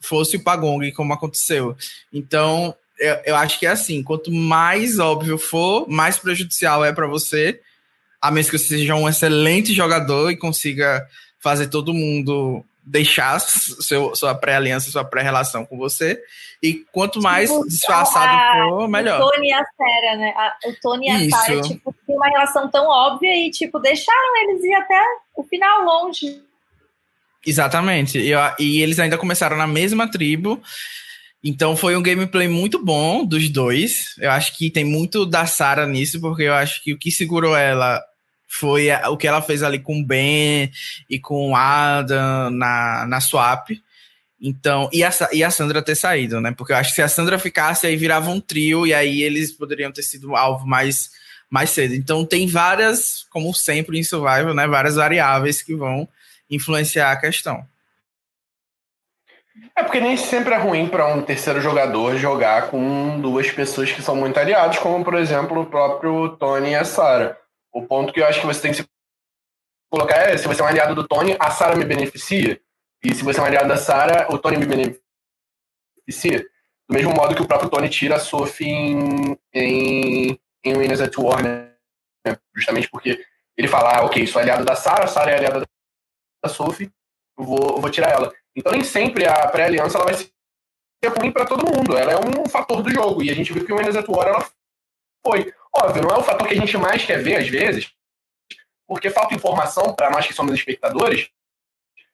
Speaker 3: fosse o Pagong, como aconteceu. Então, eu, eu acho que é assim: quanto mais óbvio for, mais prejudicial é para você, a menos que você seja um excelente jogador e consiga fazer todo mundo deixar seu, sua pré-aliança, sua pré-relação com você. E quanto mais tipo, disfarçado a, for, melhor.
Speaker 1: O Tony e a Sarah, né? A, o Tony e a. Sarah, tipo, tem uma relação tão óbvia e, tipo, deixaram eles ir até o final longe.
Speaker 3: Exatamente. E, e eles ainda começaram na mesma tribo. Então foi um gameplay muito bom dos dois. Eu acho que tem muito da Sarah nisso, porque eu acho que o que segurou ela foi o que ela fez ali com o Ben e com o Adam na, na swap. Então, e a, e a Sandra ter saído, né? Porque eu acho que se a Sandra ficasse, aí virava um trio, e aí eles poderiam ter sido alvo mais, mais cedo. Então tem várias, como sempre em Survival, né? Várias variáveis que vão influenciar a questão.
Speaker 2: É porque nem sempre é ruim para um terceiro jogador jogar com duas pessoas que são muito aliados, como por exemplo o próprio Tony e a Sarah. O ponto que eu acho que você tem que se colocar é: se você é um aliado do Tony, a Sarah me beneficia. E se você é um aliado da Sarah, o Tony me beneficia. Do mesmo modo que o próprio Tony tira a Sophie em, em, em Winners at War, né? Justamente porque ele fala: ah, ok, sou aliado da Sarah, a Sarah é aliada da Sophie, vou, vou tirar ela. Então, nem sempre a pré-aliança ela vai ser ruim para todo mundo. Ela é um fator do jogo. E a gente viu que o Winners at War ela foi. Óbvio, não é o fator que a gente mais quer ver, às vezes, porque falta informação para nós que somos espectadores.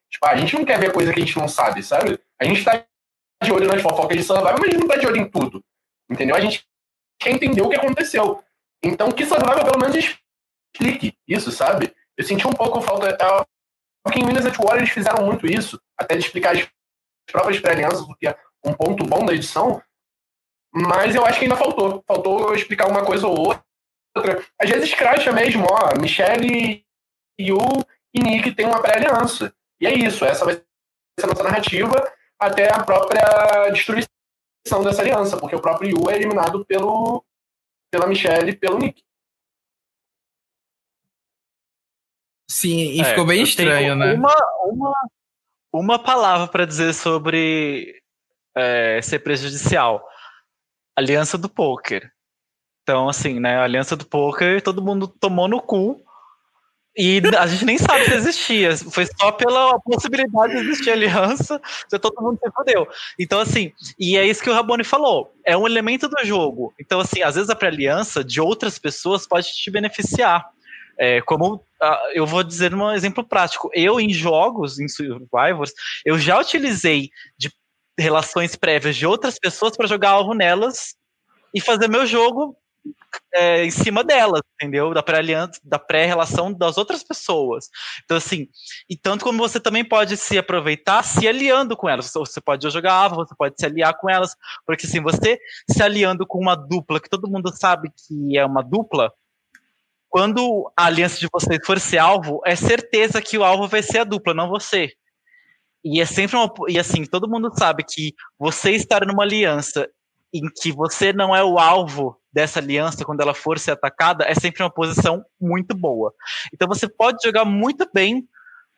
Speaker 2: Tipo, a gente não quer ver coisa que a gente não sabe, sabe? A gente tá de olho nas fofocas de Survival, mas a gente não tá de olho em tudo. Entendeu? A gente quer entender o que aconteceu. Então, que Survival pelo menos explique isso, sabe? Eu senti um pouco falta. É, porque em Winners at War eles fizeram muito isso, até de explicar as próprias pré-alianças, porque é um ponto bom da edição, mas eu acho que ainda faltou. Faltou explicar uma coisa ou outra. Às vezes cracha mesmo, ó, Michelle, Yu e Nick tem uma pré-aliança. E é isso, essa vai ser a nossa narrativa até a própria destruição dessa aliança, porque o próprio Yu é eliminado pelo, pela Michelle e pelo Nick.
Speaker 3: Sim, e é, ficou bem estranho, né?
Speaker 4: Uma, uma, uma palavra para dizer sobre é, ser prejudicial. Aliança do poker. Então, assim, né? Aliança do poker, todo mundo tomou no cu. E a gente nem sabe se existia. Foi só pela possibilidade de existir aliança, já todo mundo se fodeu. Então, assim, e é isso que o Rabone falou. É um elemento do jogo. Então, assim, às vezes a pré-aliança de outras pessoas pode te beneficiar. É, como uh, eu vou dizer um exemplo prático. Eu, em jogos, em Survivors, eu já utilizei de relações prévias de outras pessoas para jogar alvo nelas e fazer meu jogo é, em cima delas, entendeu? Da pré-aliança, da pré-relação das outras pessoas. Então, assim, e tanto como você também pode se aproveitar se aliando com elas. Você pode jogar alvo, você pode se aliar com elas, porque assim, você se aliando com uma dupla que todo mundo sabe que é uma dupla, quando a aliança de vocês for ser alvo, é certeza que o alvo vai ser a dupla, não você. E é sempre uma. E assim, todo mundo sabe que você estar numa aliança em que você não é o alvo dessa aliança quando ela for ser atacada é sempre uma posição muito boa. Então você pode jogar muito bem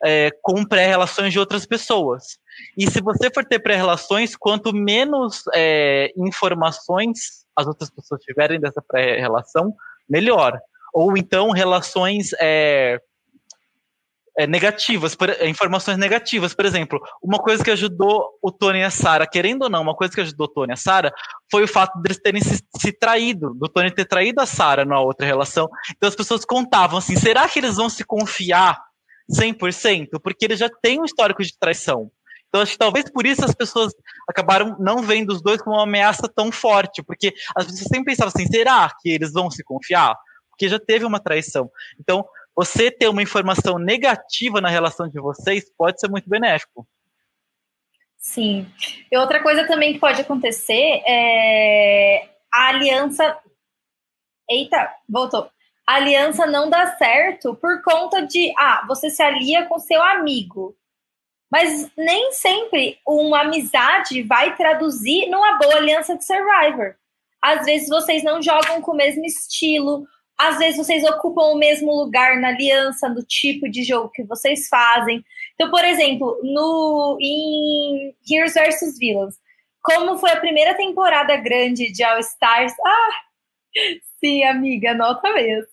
Speaker 4: é, com pré-relações de outras pessoas. E se você for ter pré-relações, quanto menos é, informações as outras pessoas tiverem dessa pré-relação, melhor ou então relações é, é, negativas, por, é, informações negativas. Por exemplo, uma coisa que ajudou o Tony e a Sarah, querendo ou não, uma coisa que ajudou o Tony e a Sarah foi o fato de eles terem se, se traído, do Tony ter traído a Sarah na outra relação. Então as pessoas contavam assim: será que eles vão se confiar 100%? Porque eles já têm um histórico de traição. Então, acho que talvez por isso as pessoas acabaram não vendo os dois como uma ameaça tão forte, porque as pessoas sempre pensavam assim: será que eles vão se confiar? Porque já teve uma traição. Então, você ter uma informação negativa na relação de vocês pode ser muito benéfico.
Speaker 1: Sim. E outra coisa também que pode acontecer é a aliança. Eita, voltou. A aliança não dá certo por conta de. Ah, você se alia com seu amigo. Mas nem sempre uma amizade vai traduzir numa boa aliança de Survivor. Às vezes vocês não jogam com o mesmo estilo, às vezes vocês ocupam o mesmo lugar na aliança, no tipo de jogo que vocês fazem. Então, por exemplo, no em Heroes vs Villains, como foi a primeira temporada grande de All Stars? Ah, sim, amiga, nota mesmo.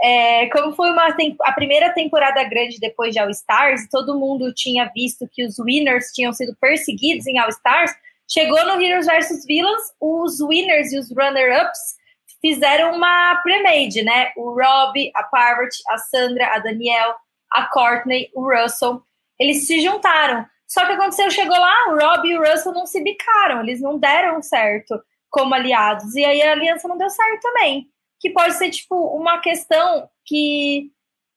Speaker 1: É, como foi uma, a primeira temporada grande depois de All Stars, todo mundo tinha visto que os winners tinham sido perseguidos em All Stars. Chegou no Heroes vs Villains, os winners e os runner-ups fizeram uma pre-made, né? O Rob, a Parvati, a Sandra, a Danielle, a Courtney, o Russell, eles se juntaram. Só que aconteceu, chegou lá, o Rob e o Russell não se bicaram, eles não deram certo como aliados. E aí a aliança não deu certo também. Que pode ser, tipo, uma questão que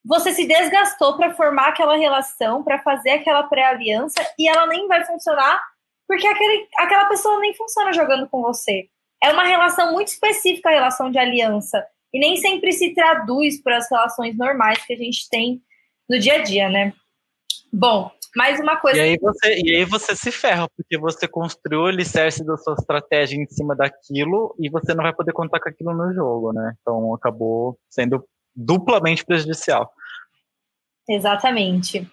Speaker 1: você se desgastou para formar aquela relação, para fazer aquela pré-aliança, e ela nem vai funcionar porque aquele, aquela pessoa nem funciona jogando com você é uma relação muito específica a relação de aliança e nem sempre se traduz para as relações normais que a gente tem no dia a dia, né? Bom, mais uma coisa.
Speaker 4: E aí você, e aí você se ferra, porque você construiu o alicerce da sua estratégia em cima daquilo e você não vai poder contar com aquilo no jogo, né? Então acabou sendo duplamente prejudicial.
Speaker 1: Exatamente.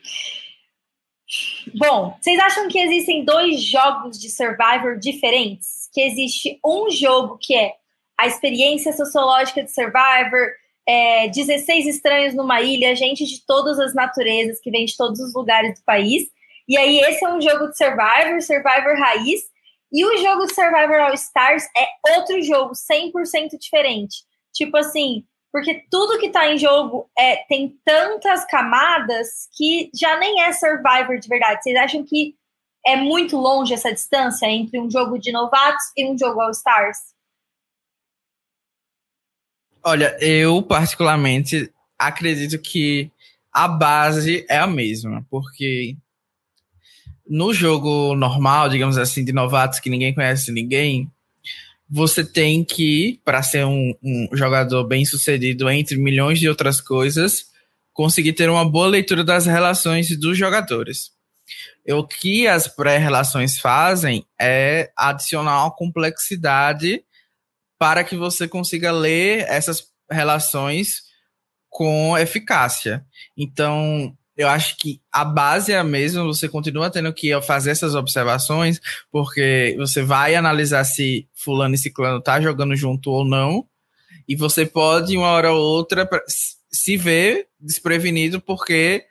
Speaker 1: Bom, vocês acham que existem dois jogos de Survivor diferentes? Que existe um jogo que é a experiência sociológica de Survivor, é, 16 estranhos numa ilha, gente de todas as naturezas, que vem de todos os lugares do país. E aí, esse é um jogo de Survivor, Survivor raiz. E o jogo Survivor All Stars é outro jogo, 100% diferente. Tipo assim, porque tudo que tá em jogo é, tem tantas camadas que já nem é Survivor de verdade. Vocês acham que é muito longe essa distância entre um jogo de novatos e um jogo All Stars?
Speaker 3: Olha, eu particularmente acredito que a base é a mesma, porque no jogo normal, digamos assim, de novatos que ninguém conhece ninguém, você tem que, para ser um, um, jogador bem sucedido entre milhões de outras coisas, conseguir ter uma boa leitura das relações dos jogadores. O que as pré-relações fazem é adicionar uma complexidade para que você consiga ler essas relações com eficácia. Então, eu acho que a base é a mesma, você continua tendo que fazer essas observações, porque você vai analisar se fulano e ciclano tá jogando junto ou não, e você pode, uma hora ou outra, se ver desprevenido porque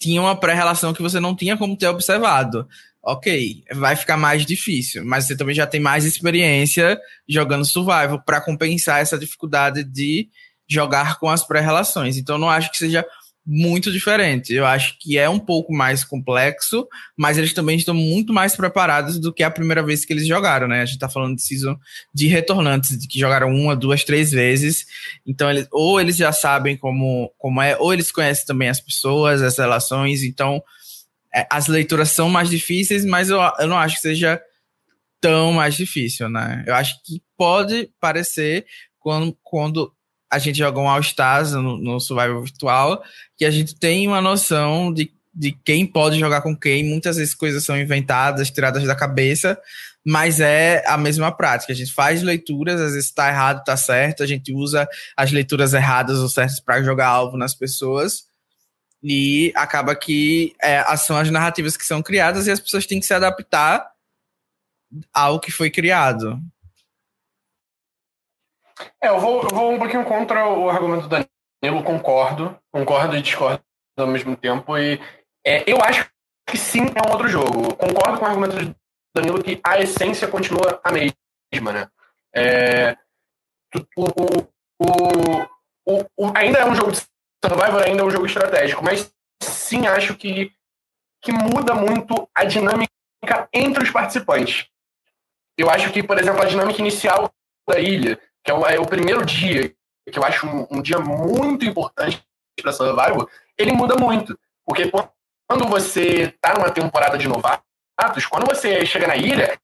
Speaker 3: tinha uma pré-relação que você não tinha como ter observado. Ok, vai ficar mais difícil, mas você também já tem mais experiência jogando survival para compensar essa dificuldade de jogar com as pré-relações. Então, não acho que seja muito diferente. Eu acho que é um pouco mais complexo, mas eles também estão muito mais preparados do que a primeira vez que eles jogaram, né? A gente tá falando de season de retornantes, de que jogaram uma, duas, três vezes. Então, eles, ou eles já sabem como, como é, ou eles conhecem também as pessoas, as relações. Então, é, as leituras são mais difíceis, mas eu, eu não acho que seja tão mais difícil, né? Eu acho que pode parecer quando, quando a gente joga um All Stars no, no Survival Virtual, que a gente tem uma noção de, de quem pode jogar com quem. Muitas vezes coisas são inventadas, tiradas da cabeça, mas é a mesma prática. A gente faz leituras, às vezes está errado, está certo, a gente usa as leituras erradas ou certas para jogar alvo nas pessoas. E acaba que é, são as narrativas que são criadas e as pessoas têm que se adaptar ao que foi criado.
Speaker 2: É, eu vou, eu vou um pouquinho contra o argumento do Danilo, concordo, concordo e discordo ao mesmo tempo. E é, eu acho que sim é um outro jogo. Concordo com o argumento do Danilo que a essência continua a mesma, né? É, o, o, o, o, ainda é um jogo de Survivor, ainda é um jogo estratégico, mas sim acho que, que muda muito a dinâmica entre os participantes. Eu acho que, por exemplo, a dinâmica inicial da ilha que é o, é o primeiro dia, que eu acho um, um dia muito importante para Survival, ele muda muito. Porque quando você está numa temporada de novatos, quando você chega na ilha,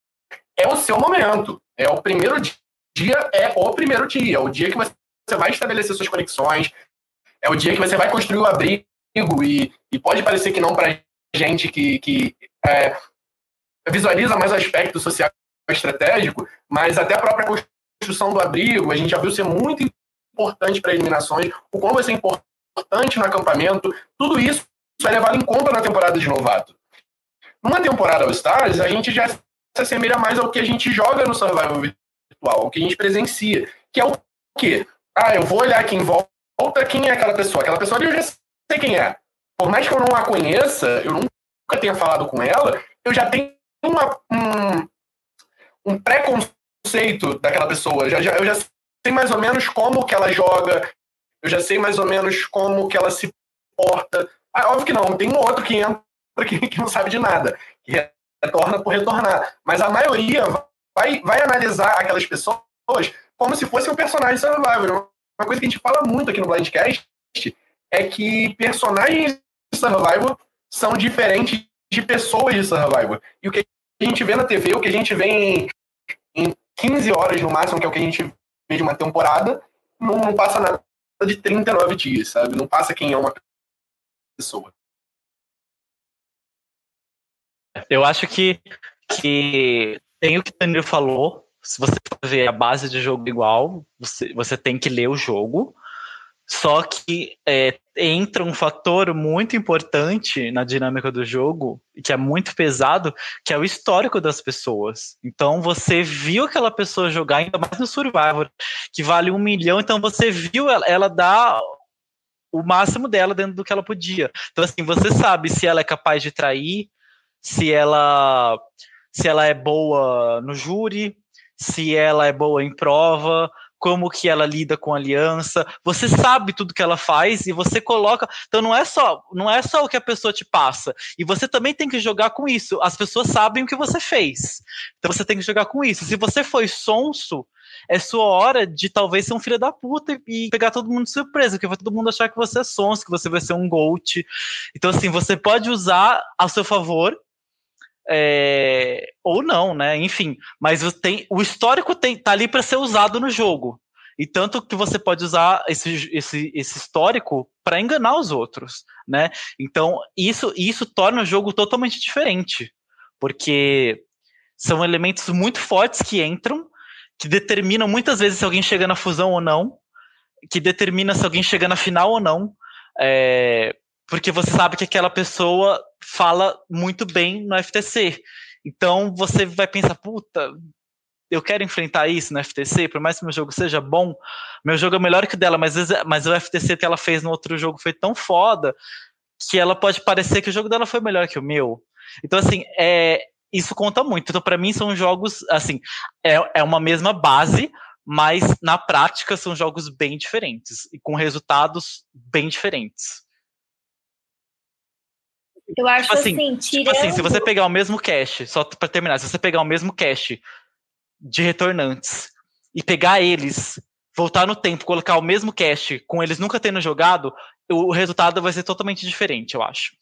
Speaker 2: é o seu momento. É o primeiro dia, é o primeiro dia. É o dia que você vai estabelecer suas conexões, é o dia que você vai construir o abrigo e, e pode parecer que não para gente que, que é, visualiza mais o aspecto social estratégico, mas até a própria construção do abrigo, a gente já viu ser muito importante para eliminações, o quão vai ser importante no acampamento, tudo isso é levado em conta na temporada de novato. Numa temporada All Stars, a gente já se assemelha mais ao que a gente joga no survival virtual, ao que a gente presencia, que é o quê? Ah, eu vou olhar aqui em volta quem é aquela pessoa. Aquela pessoa eu já sei quem é. Por mais que eu não a conheça, eu nunca tenha falado com ela, eu já tenho uma, um, um preconceito conceito daquela pessoa. Já, já, eu já sei mais ou menos como que ela joga, eu já sei mais ou menos como que ela se porta. Ah, óbvio que não, tem um outro que entra que, que não sabe de nada, que retorna por retornar. Mas a maioria vai, vai analisar aquelas pessoas como se fosse um personagem Survivor. Uma coisa que a gente fala muito aqui no Blindcast é que personagens de Survivor são diferentes de pessoas de Survivor. E o que a gente vê na TV, o que a gente vê em, em 15 horas no máximo, que é o que a gente vê de uma temporada, não, não passa nada de 39 dias, sabe? Não passa quem é uma pessoa.
Speaker 4: Eu acho que, que tem o que o Danilo falou. Se você for ver a base de jogo igual, você, você tem que ler o jogo. Só que é, entra um fator muito importante na dinâmica do jogo, que é muito pesado, que é o histórico das pessoas. Então você viu aquela pessoa jogar, ainda mais no Survivor, que vale um milhão, então você viu ela, ela dar o máximo dela dentro do que ela podia. Então, assim, você sabe se ela é capaz de trair, se ela se ela é boa no júri, se ela é boa em prova, como que ela lida com aliança. Você sabe tudo que ela faz e você coloca. Então não é só, não é só o que a pessoa te passa. E você também tem que jogar com isso. As pessoas sabem o que você fez. Então você tem que jogar com isso. Se você foi sonso, é sua hora de talvez ser um filho da puta e pegar todo mundo de surpresa, porque vai todo mundo achar que você é sonso, que você vai ser um GOAT. Então, assim, você pode usar a seu favor é, ou não, né? Enfim, mas tem, o histórico tem, tá ali para ser usado no jogo. E tanto que você pode usar esse, esse, esse histórico para enganar os outros, né? Então, isso, isso torna o jogo totalmente diferente. Porque são elementos muito fortes que entram, que determinam muitas vezes se alguém chega na fusão ou não, que determina se alguém chega na final ou não. É, porque você sabe que aquela pessoa fala muito bem no FTC. Então você vai pensar, puta, eu quero enfrentar isso no FTC, por mais que meu jogo seja bom, meu jogo é melhor que o dela, mas, mas o FTC que ela fez no outro jogo foi tão foda que ela pode parecer que o jogo dela foi melhor que o meu. Então, assim, é, isso conta muito. Então, para mim, são jogos, assim, é, é uma mesma base, mas na prática são jogos bem diferentes e com resultados bem diferentes.
Speaker 1: Eu acho tipo assim, assim, tirando... tipo assim,
Speaker 4: se você pegar o mesmo cache, só para terminar, se você pegar o mesmo cache de retornantes e pegar eles, voltar no tempo, colocar o mesmo cache com eles nunca tendo jogado, o resultado vai ser totalmente diferente, eu acho.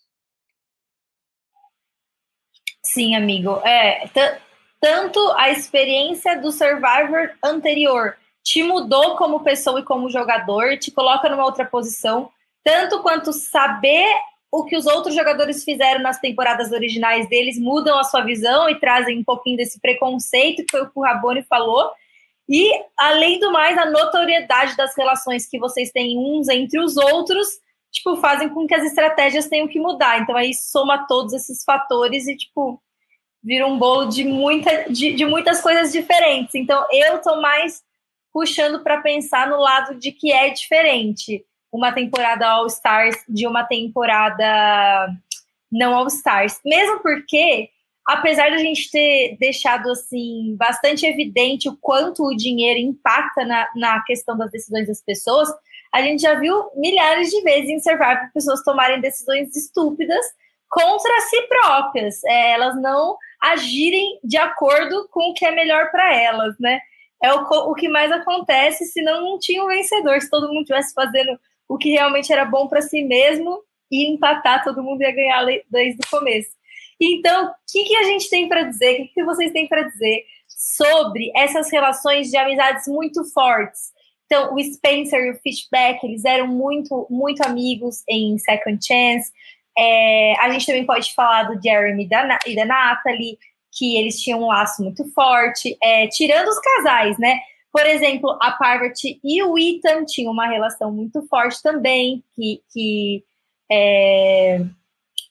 Speaker 1: Sim, amigo. É, tanto a experiência do Survivor anterior te mudou como pessoa e como jogador, te coloca numa outra posição, tanto quanto saber o que os outros jogadores fizeram nas temporadas originais deles mudam a sua visão e trazem um pouquinho desse preconceito, que foi o que o Rabone falou. E, além do mais, a notoriedade das relações que vocês têm uns entre os outros, tipo, fazem com que as estratégias tenham que mudar. Então, aí soma todos esses fatores e, tipo, vira um bolo de, muita, de, de muitas coisas diferentes. Então, eu tô mais puxando para pensar no lado de que é diferente uma temporada All Stars de uma temporada não All Stars. Mesmo porque, apesar de a gente ter deixado assim bastante evidente o quanto o dinheiro impacta na, na questão das decisões das pessoas, a gente já viu milhares de vezes em Survivor pessoas tomarem decisões estúpidas contra si próprias. É, elas não agirem de acordo com o que é melhor para elas, né? É o, o que mais acontece se não tinha um vencedor, se todo mundo estivesse fazendo o que realmente era bom para si mesmo e empatar, todo mundo ia ganhar desde o começo. Então, o que, que a gente tem para dizer? O que, que vocês têm para dizer sobre essas relações de amizades muito fortes? Então, o Spencer e o Fishback, eles eram muito, muito amigos em Second Chance. É, a gente também pode falar do Jeremy e da, e da Natalie, que eles tinham um laço muito forte, é, tirando os casais, né? Por exemplo, a Parvati e o Ethan tinham uma relação muito forte também, que, que é,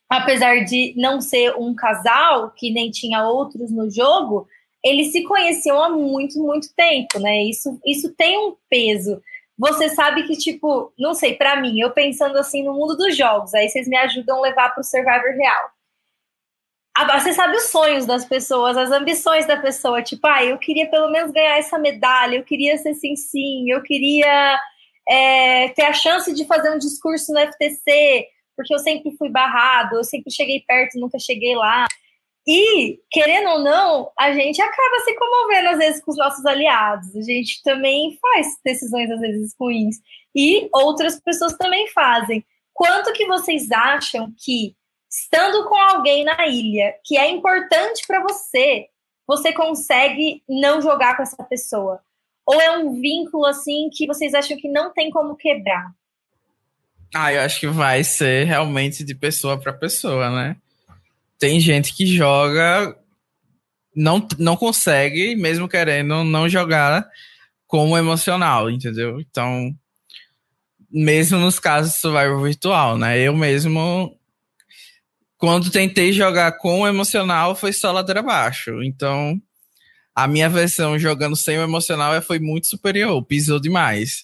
Speaker 1: apesar de não ser um casal, que nem tinha outros no jogo, eles se conheciam há muito, muito tempo, né? Isso, isso tem um peso. Você sabe que, tipo, não sei, para mim, eu pensando assim no mundo dos jogos, aí vocês me ajudam a levar para o Survivor real você sabe os sonhos das pessoas, as ambições da pessoa. Tipo, ah, eu queria pelo menos ganhar essa medalha, eu queria ser sim sim, eu queria é, ter a chance de fazer um discurso no FTC, porque eu sempre fui barrado, eu sempre cheguei perto, nunca cheguei lá. E, querendo ou não, a gente acaba se comovendo às vezes com os nossos aliados. A gente também faz decisões às vezes ruins. E outras pessoas também fazem. Quanto que vocês acham que estando com alguém na ilha que é importante para você, você consegue não jogar com essa pessoa? Ou é um vínculo assim que vocês acham que não tem como quebrar?
Speaker 3: Ah, eu acho que vai ser realmente de pessoa para pessoa, né? Tem gente que joga, não, não consegue, mesmo querendo, não jogar como emocional, entendeu? Então, mesmo nos casos de survival virtual, né? Eu mesmo quando tentei jogar com o emocional, foi só ladeira abaixo. Então, a minha versão jogando sem o emocional foi muito superior, pisou demais.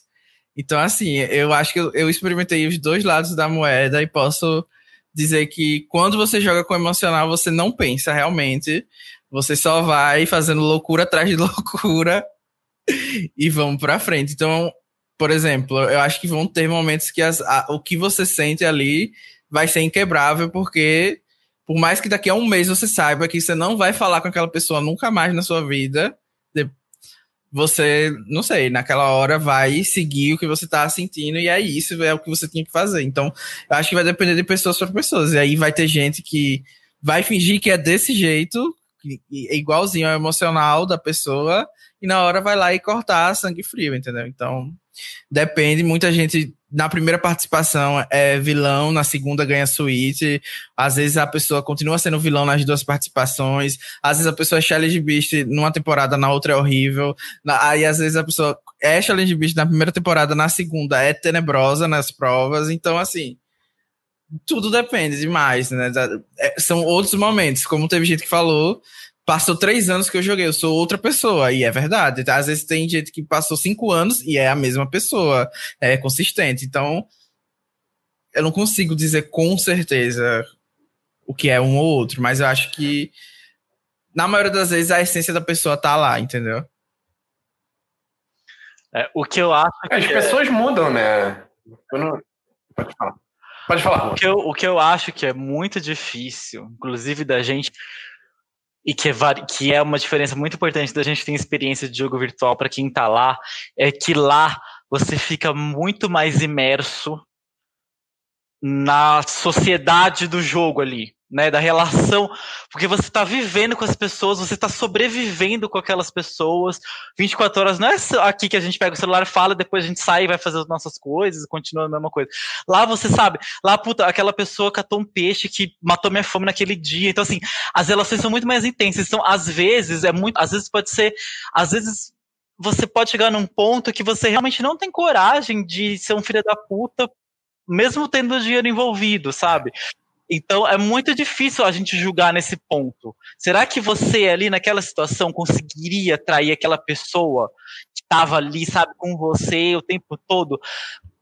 Speaker 3: Então, assim, eu acho que eu, experimentei os dois lados da moeda e posso dizer que quando você joga com o emocional, você não pensa realmente. Você só vai fazendo loucura atrás de loucura e vamos pra frente. Então, por exemplo, eu acho que vão ter momentos que as, a, o que você sente ali vai ser inquebrável, porque por mais que daqui a um mês você saiba que você não vai falar com aquela pessoa nunca mais na sua vida, você, não sei, naquela hora vai seguir o que você tá sentindo e é isso, é o que você tinha que fazer. Então, eu acho que vai depender de pessoas para pessoas. E aí vai ter gente que vai fingir que é desse jeito, é igualzinho ao emocional da pessoa, e na hora vai lá e cortar sangue frio, entendeu? Então, depende, muita gente na primeira participação é vilão, na segunda ganha suíte. Às vezes a pessoa continua sendo vilão nas duas participações. Às vezes a pessoa é challenge beast numa temporada, na outra é horrível. Aí às vezes a pessoa é challenge beast na primeira temporada, na segunda é tenebrosa nas provas. Então, assim, tudo depende demais, né? É, são outros momentos, como teve gente que falou, passou três anos que eu joguei, eu sou outra pessoa, e é verdade. Às vezes tem gente que passou cinco anos e é a mesma pessoa, é consistente. Então, eu não consigo dizer com certeza o que é um ou outro, mas eu acho que na maioria das vezes a essência da pessoa tá lá, entendeu?
Speaker 4: É, o que eu acho.
Speaker 2: É, As pessoas é... mudam, né? Não... Pode falar. Pode falar.
Speaker 4: O que, eu, o que eu acho que é muito difícil, inclusive da gente e que é, que é uma diferença muito importante da gente ter experiência de jogo virtual para quem está lá, é que lá você fica muito mais imerso na sociedade do jogo ali né, da relação, porque você está vivendo com as pessoas, você está sobrevivendo com aquelas pessoas. 24 horas não é aqui que a gente pega o celular, fala, depois a gente sai e vai fazer as nossas coisas, continua a mesma coisa. Lá você sabe, lá, puta, aquela pessoa catou um peixe que matou minha fome naquele dia. Então, assim, as relações são muito mais intensas. Então, às vezes, é muito, às vezes pode ser, às vezes você pode chegar num ponto que você realmente não tem coragem de ser um filho da puta mesmo tendo dinheiro envolvido, sabe? Então é muito difícil a gente julgar nesse ponto. Será que você ali naquela situação conseguiria atrair aquela pessoa que estava ali, sabe, com você o tempo todo?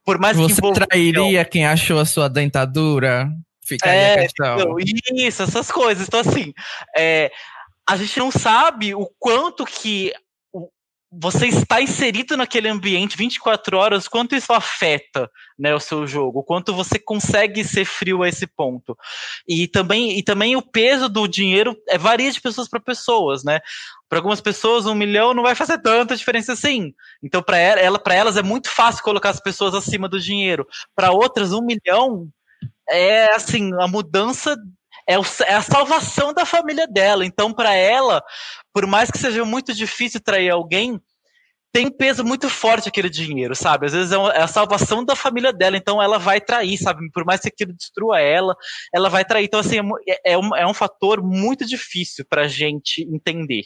Speaker 3: Por mais você que trairia quem achou a sua dentadura?
Speaker 4: Fica é, a questão. Isso, essas coisas. Então assim, é, a gente não sabe o quanto que você está inserido naquele ambiente 24 horas, quanto isso afeta né, o seu jogo, quanto você consegue ser frio a esse ponto. E também, e também o peso do dinheiro é, varia de pessoas para pessoas, né? Para algumas pessoas, um milhão não vai fazer tanta diferença assim. Então, para ela, para elas é muito fácil colocar as pessoas acima do dinheiro. Para outras, um milhão é assim, a mudança é, o, é, a salvação da família dela. Então, para ela, por mais que seja muito difícil trair alguém, tem peso muito forte aquele dinheiro, sabe? Às vezes é, é a salvação da família dela, então ela vai trair, sabe? Por mais que aquilo destrua ela, ela vai trair. Então, assim, é, é um, é um fator muito difícil pra gente entender.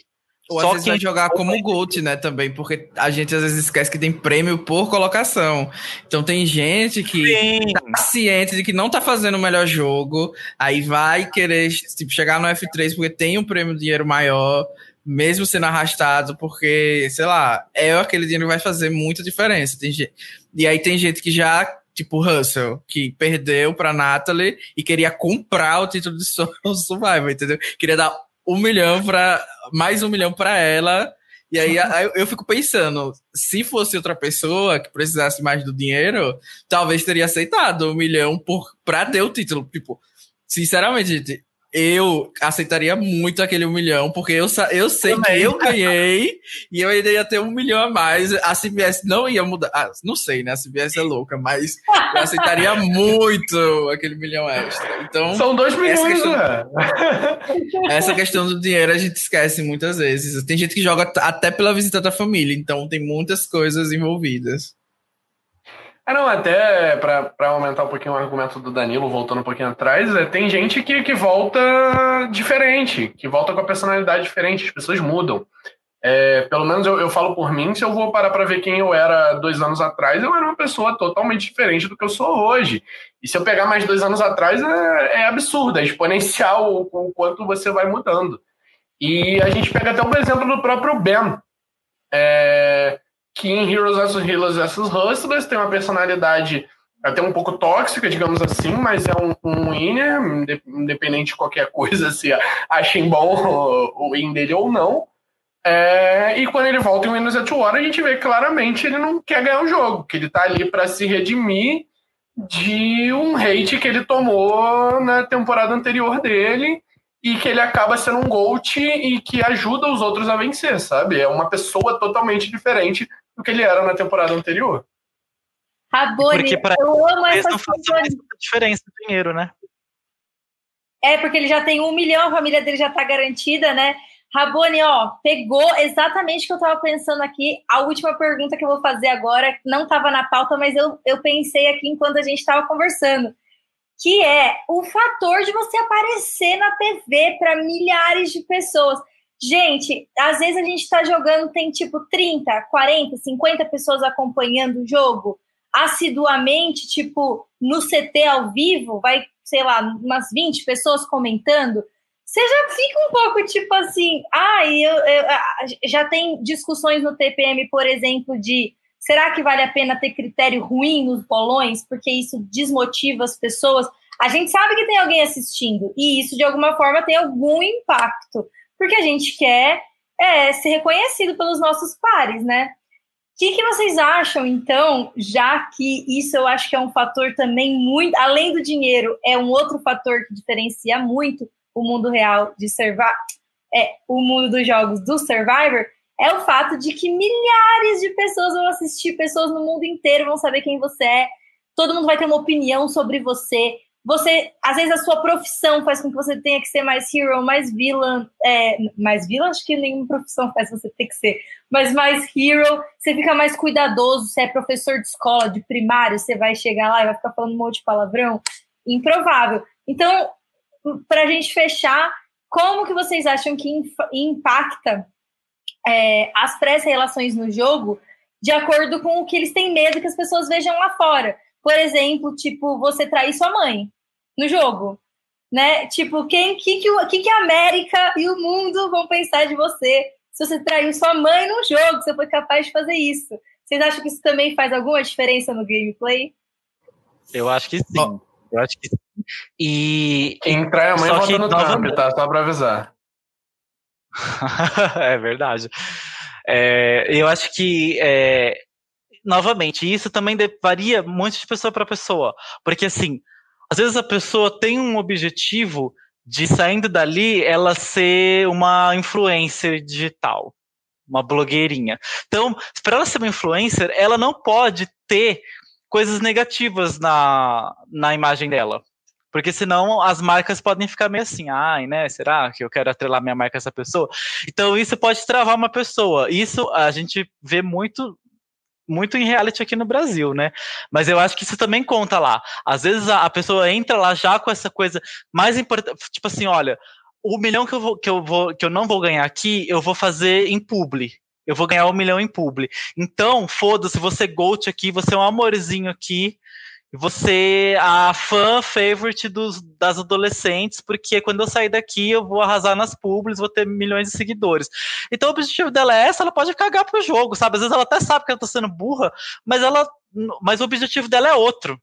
Speaker 3: Ou Só vai jogar como GOAT, né, também, porque a gente às vezes esquece que tem prêmio por colocação. Então tem gente que Sim. tá ciente de que não tá fazendo o melhor jogo, aí vai querer tipo, chegar no F3 porque tem um prêmio de dinheiro maior, mesmo sendo arrastado, porque, sei lá, é aquele dinheiro que vai fazer muita diferença. Tem gente, e aí tem gente que já, tipo Russell, que perdeu pra Natalie e queria comprar o título de Survivor, entendeu? Queria dar um milhão para mais um milhão para ela. E aí, eu fico pensando, se fosse outra pessoa que precisasse mais do dinheiro, talvez teria aceitado um milhão por, pra ter o título. Tipo, sinceramente, eu aceitaria muito aquele um milhão, porque eu, eu sei Também. que eu ganhei e eu ainda ia ter um milhão a mais. A CBS não ia mudar. Ah, não sei, né? A CBS é louca, mas eu aceitaria muito aquele milhão extra. Então,
Speaker 2: São dois milhões, essa questão, né?
Speaker 3: essa questão do dinheiro a gente esquece muitas vezes. Tem gente que joga até pela visita da família, então tem muitas coisas envolvidas.
Speaker 2: É, não, até para aumentar um pouquinho o argumento do Danilo, voltando um pouquinho atrás, é, tem gente que, que volta diferente, que volta com a personalidade diferente, as pessoas mudam. É, pelo menos eu, eu falo por mim, se eu vou parar para ver quem eu era dois anos atrás, eu era uma pessoa totalmente diferente do que eu sou hoje. E se eu pegar mais dois anos atrás, é, é absurdo, é exponencial o, o quanto você vai mudando. E a gente pega até o exemplo do próprio Ben. É, que em Heroes vs Heroes vs Hustlers tem uma personalidade até um pouco tóxica, digamos assim, mas é um, um winner, independente de qualquer coisa, se achem bom o, win dele ou não. É, e quando ele volta em Windows at War, a gente vê claramente ele não quer ganhar o jogo, que ele tá ali para se redimir de um hate que ele tomou na temporada anterior dele e que ele acaba sendo um GOAT e que ajuda os outros a vencer, sabe? É uma pessoa totalmente diferente do que ele era na temporada anterior.
Speaker 1: Rabone,
Speaker 4: Porque pra
Speaker 1: eu amo
Speaker 4: eles
Speaker 1: essa
Speaker 4: não faz diferença dinheiro, né?
Speaker 1: É, porque ele já tem um milhão, a família dele já tá garantida, né? Rabone, ó, pegou exatamente o que eu tava pensando aqui. A última pergunta que eu vou fazer agora não tava na pauta, mas eu, eu pensei aqui enquanto a gente tava conversando. Que é o fator de você aparecer na TV para milhares de pessoas. Gente, às vezes a gente tá jogando, tem tipo 30, 40, 50 pessoas acompanhando o jogo. Assiduamente, tipo, no CT ao vivo, vai, sei lá, umas 20 pessoas comentando, você já fica um pouco tipo assim, ah, eu, eu, já tem discussões no TPM, por exemplo, de será que vale a pena ter critério ruim nos bolões, porque isso desmotiva as pessoas. A gente sabe que tem alguém assistindo, e isso de alguma forma tem algum impacto, porque a gente quer é, ser reconhecido pelos nossos pares, né? O que, que vocês acham, então, já que isso eu acho que é um fator também muito, além do dinheiro, é um outro fator que diferencia muito o mundo real de Survivor, é, o mundo dos jogos do Survivor, é o fato de que milhares de pessoas vão assistir, pessoas no mundo inteiro vão saber quem você é, todo mundo vai ter uma opinião sobre você. Você, às vezes, a sua profissão faz com que você tenha que ser mais hero, mais villain. É, mais villain, acho que nenhuma profissão faz você ter que ser, mas mais hero. Você fica mais cuidadoso. Você é professor de escola, de primário, você vai chegar lá e vai ficar falando um monte de palavrão. Improvável. Então, para a gente fechar, como que vocês acham que impacta é, as pré-relações no jogo de acordo com o que eles têm medo que as pessoas vejam lá fora? Por exemplo, tipo, você trair sua mãe no jogo, né? Tipo, quem que, que, que, que a América e o mundo vão pensar de você se você traiu sua mãe no jogo, você foi capaz de fazer isso? Vocês acham que isso também faz alguma diferença no gameplay?
Speaker 4: Eu acho que sim. Oh. Eu acho que sim. E.
Speaker 2: Quem trai a mãe
Speaker 4: Só
Speaker 2: vota
Speaker 4: que
Speaker 2: no Trump, tá? Só pra avisar.
Speaker 4: é verdade. É, eu acho que, é, novamente, isso também varia muito de pessoa para pessoa. Porque, assim, às vezes a pessoa tem um objetivo de saindo dali ela ser uma influencer digital, uma blogueirinha. Então, para ela ser uma influencer, ela não pode ter coisas negativas na, na imagem dela. Porque senão as marcas podem ficar meio assim, ai, né? Será que eu quero atrelar minha marca a essa pessoa? Então isso pode travar uma pessoa. Isso a gente vê muito muito em reality aqui no Brasil, né? Mas eu acho que isso também conta lá. Às vezes a, a pessoa entra lá já com essa coisa mais importante, tipo assim, olha, o milhão que eu, vou, que, eu vou, que eu não vou ganhar aqui, eu vou fazer em publi. Eu vou ganhar um milhão em publi. Então, foda-se, você gold aqui, você é um amorzinho aqui, você a fã favorite dos, das adolescentes, porque quando eu sair daqui eu vou arrasar nas publis, vou ter milhões de seguidores. Então o objetivo dela é essa, ela pode cagar pro jogo, sabe? Às vezes ela até sabe que ela tá sendo burra, mas ela mas o objetivo dela é outro.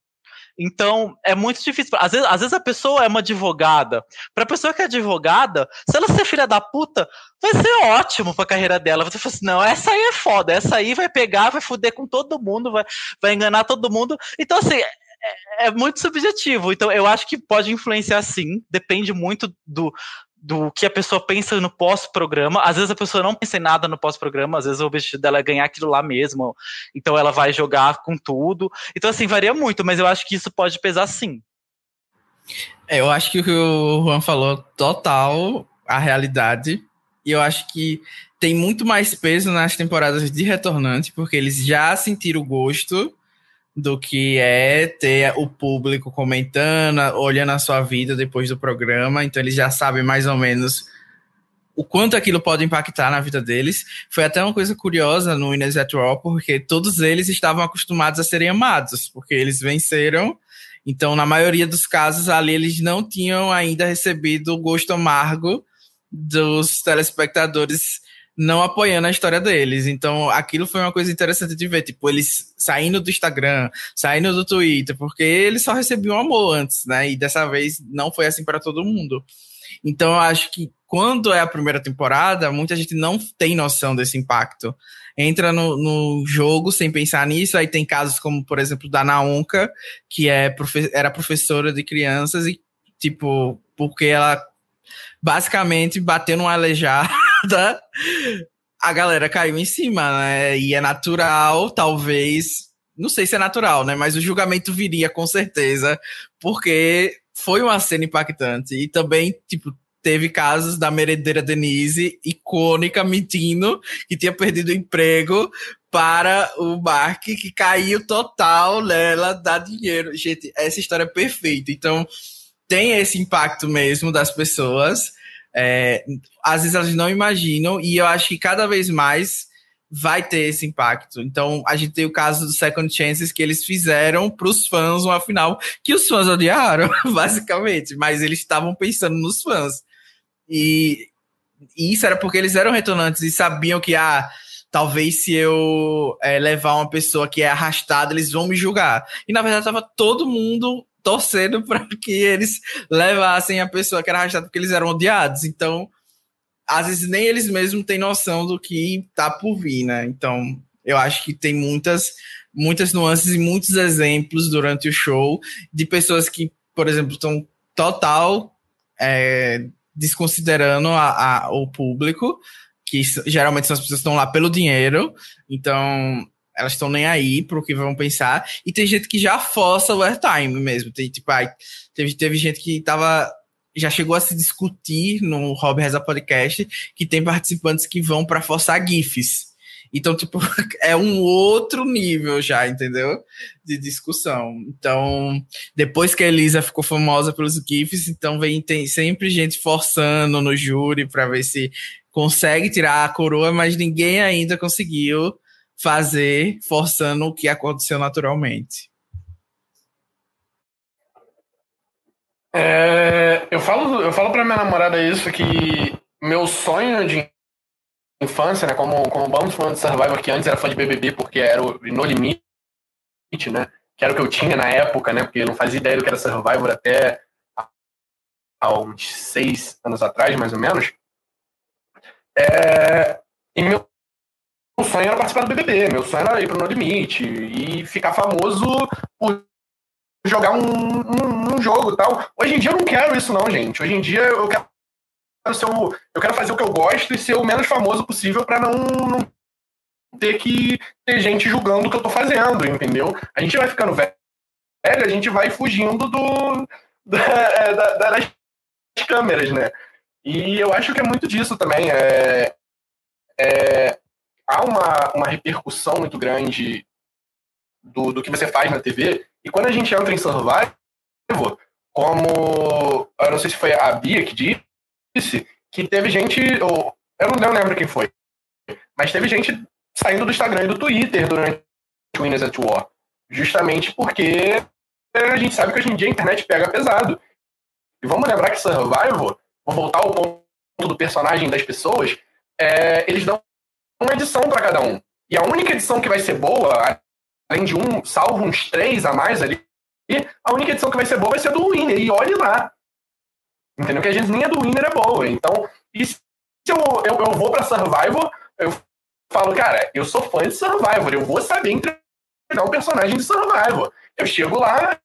Speaker 4: Então, é muito difícil. Às vezes, às vezes a pessoa é uma advogada. Pra pessoa que é advogada, se ela ser filha da puta, vai ser ótimo pra carreira dela. Você fala assim, não, essa aí é foda, essa aí vai pegar, vai fuder com todo mundo, vai, vai enganar todo mundo. Então, assim, é, é muito subjetivo. Então, eu acho que pode influenciar sim, depende muito do, do que a pessoa pensa no pós-programa. Às vezes a pessoa não pensa em nada no pós-programa, às vezes o objetivo dela é ganhar aquilo lá mesmo. Então ela vai jogar com tudo. Então, assim, varia muito, mas eu acho que isso pode pesar sim.
Speaker 3: É, eu acho que o que o Juan falou total a realidade. E eu acho que tem muito mais peso nas temporadas de retornante, porque eles já sentiram o gosto do que é ter o público comentando, olhando a sua vida depois do programa, então eles já sabem mais ou menos o quanto aquilo pode impactar na vida deles. Foi até uma coisa curiosa no Winners at War, porque todos eles estavam acostumados a serem amados, porque eles venceram. Então, na maioria dos casos, ali eles não tinham ainda recebido o gosto amargo dos telespectadores não apoiando a história deles. Então, aquilo foi uma coisa interessante de ver, tipo, eles saindo do Instagram, saindo do Twitter, porque eles só recebiam amor antes, né? E dessa vez não foi assim para todo mundo. Então, eu acho que quando é a primeira temporada, muita gente não tem noção desse impacto. Entra no, no jogo sem pensar nisso, aí tem casos como, por exemplo, da Naonka, que é profe era professora de crianças e, tipo, porque ela basicamente bateu numa aleijada a galera caiu em cima, né? E é natural, talvez. Não sei se é natural, né? Mas o julgamento viria com certeza, porque foi uma cena impactante. E também, tipo, teve casos da merendeira Denise, icônica, mentindo, que tinha perdido o emprego para o Mark, que caiu total nela, dá dinheiro. Gente, essa história é perfeita. Então, tem esse impacto mesmo das pessoas. É, às vezes elas não imaginam, e eu acho que cada vez mais vai ter esse impacto. Então, a gente tem o caso do Second Chances que eles fizeram para os fãs uma final que os fãs odiaram, basicamente, mas eles estavam pensando nos fãs. E, e, isso era porque eles eram retornantes e sabiam que, ah, talvez se eu é, levar uma pessoa que é arrastada, eles vão me julgar. E na verdade, estava todo mundo torcendo para que eles levassem a pessoa que era arrastada porque eles eram odiados. Então, às vezes nem eles mesmos têm noção do que tá por vir, né? Então, eu acho que tem muitas muitas nuances e muitos exemplos durante o show de pessoas que, por exemplo, estão total é, desconsiderando a, a, o público, que geralmente são as pessoas que estão lá pelo dinheiro. Então, elas estão nem aí pro que vão pensar. E tem gente que já força o airtime mesmo. Tem, tipo, ai, teve, teve gente que tava. Já chegou a se discutir no Rob Reza Podcast que tem participantes que vão para forçar GIFs. Então, tipo, é um outro nível já, entendeu? De discussão. Então, depois que a Elisa ficou famosa pelos GIFs, então vem tem sempre gente forçando no júri para ver se consegue tirar a coroa, mas ninguém ainda conseguiu fazer forçando o que aconteceu naturalmente.
Speaker 2: É, eu falo, eu falo para minha namorada isso que meu sonho de infância, né, como como bom fã de Survivor que antes era fã de BBB porque era o No Limite, né, que era o que eu tinha na época, né, porque eu não fazia ideia do que era Survivor até há uns seis anos atrás, mais ou menos. É, e meu meu sonho era participar do BBB, meu sonho era ir pro No Limite e ficar famoso por jogar um, um, um jogo tal. Hoje em dia eu não quero isso não, gente. Hoje em dia eu quero ser o, eu quero fazer o que eu gosto e ser o menos famoso possível para não, não ter que ter gente julgando o que eu tô fazendo, entendeu? A gente vai ficando velho, a gente vai fugindo do da, é, da, das câmeras, né? E eu acho que é muito disso também. É, é, há uma, uma repercussão muito grande do, do que você faz na TV. E quando a gente entra em Survivor, como. Eu não sei se foi a Bia que disse, que teve gente. Ou, eu não lembro quem foi. Mas teve gente saindo do Instagram e do Twitter durante o Winners at War. Justamente porque a gente sabe que hoje em dia a internet pega pesado. E vamos lembrar que Survivor, vou voltar ao ponto do personagem das pessoas, é, eles dão uma edição para cada um. E a única edição que vai ser boa, além de um, salvo uns três a mais ali, a única edição que vai ser boa vai ser do Winner. E olhe lá. Entendeu? Que a gente nem a do Winner é boa. Então, e se eu, eu, eu vou para Survivor, eu falo, cara, eu sou fã de Survivor, eu vou saber entregar um personagem de Survivor. Eu chego lá,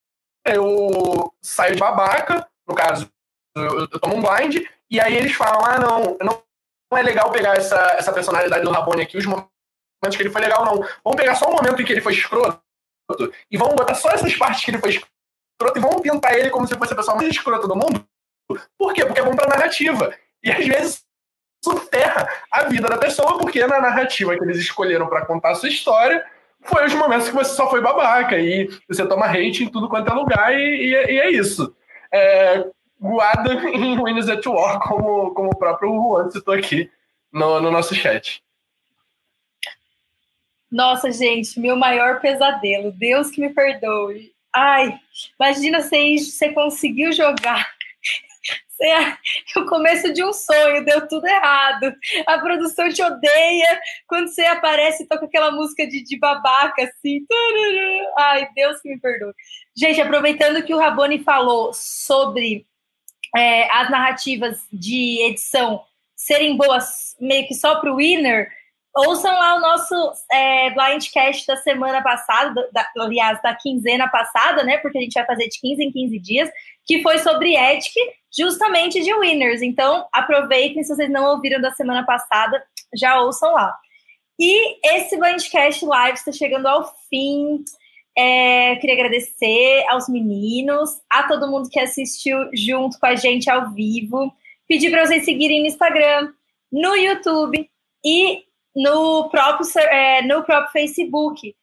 Speaker 2: eu saio de babaca, no caso, eu, eu tomo um blind, e aí eles falam, ah, não, não não é legal pegar essa, essa personalidade do Rabone aqui, os momentos que ele foi legal, não. Vamos pegar só o momento em que ele foi escroto e vamos botar só essas partes que ele foi escroto e vamos pintar ele como se fosse a pessoa mais escrota do mundo. Por quê? Porque é bom pra narrativa. E às vezes isso ferra a vida da pessoa, porque na narrativa que eles escolheram para contar a sua história foi os momentos que você só foi babaca e você toma hate em tudo quanto é lugar e, e, e é isso. É, Guada em Winners at War, como, como o próprio Juan citou aqui no, no nosso chat.
Speaker 1: Nossa, gente, meu maior pesadelo. Deus que me perdoe. Ai, imagina você, você conseguiu jogar. é o começo de um sonho, deu tudo errado. A produção te odeia quando você aparece e toca aquela música de, de babaca, assim. Ai, Deus que me perdoe. Gente, aproveitando que o Raboni falou sobre é, as narrativas de edição serem boas meio que só para o winner, ouçam lá o nosso é, Blindcast da semana passada, da, aliás, da quinzena passada, né? Porque a gente vai fazer de 15 em 15 dias, que foi sobre Edic, justamente de winners. Então, aproveitem, se vocês não ouviram da semana passada, já ouçam lá. E esse Blindcast Live está chegando ao fim. É, queria agradecer aos meninos, a todo mundo que assistiu junto com a gente ao vivo. Pedir para vocês seguirem no Instagram, no YouTube e no próprio, é, no próprio Facebook.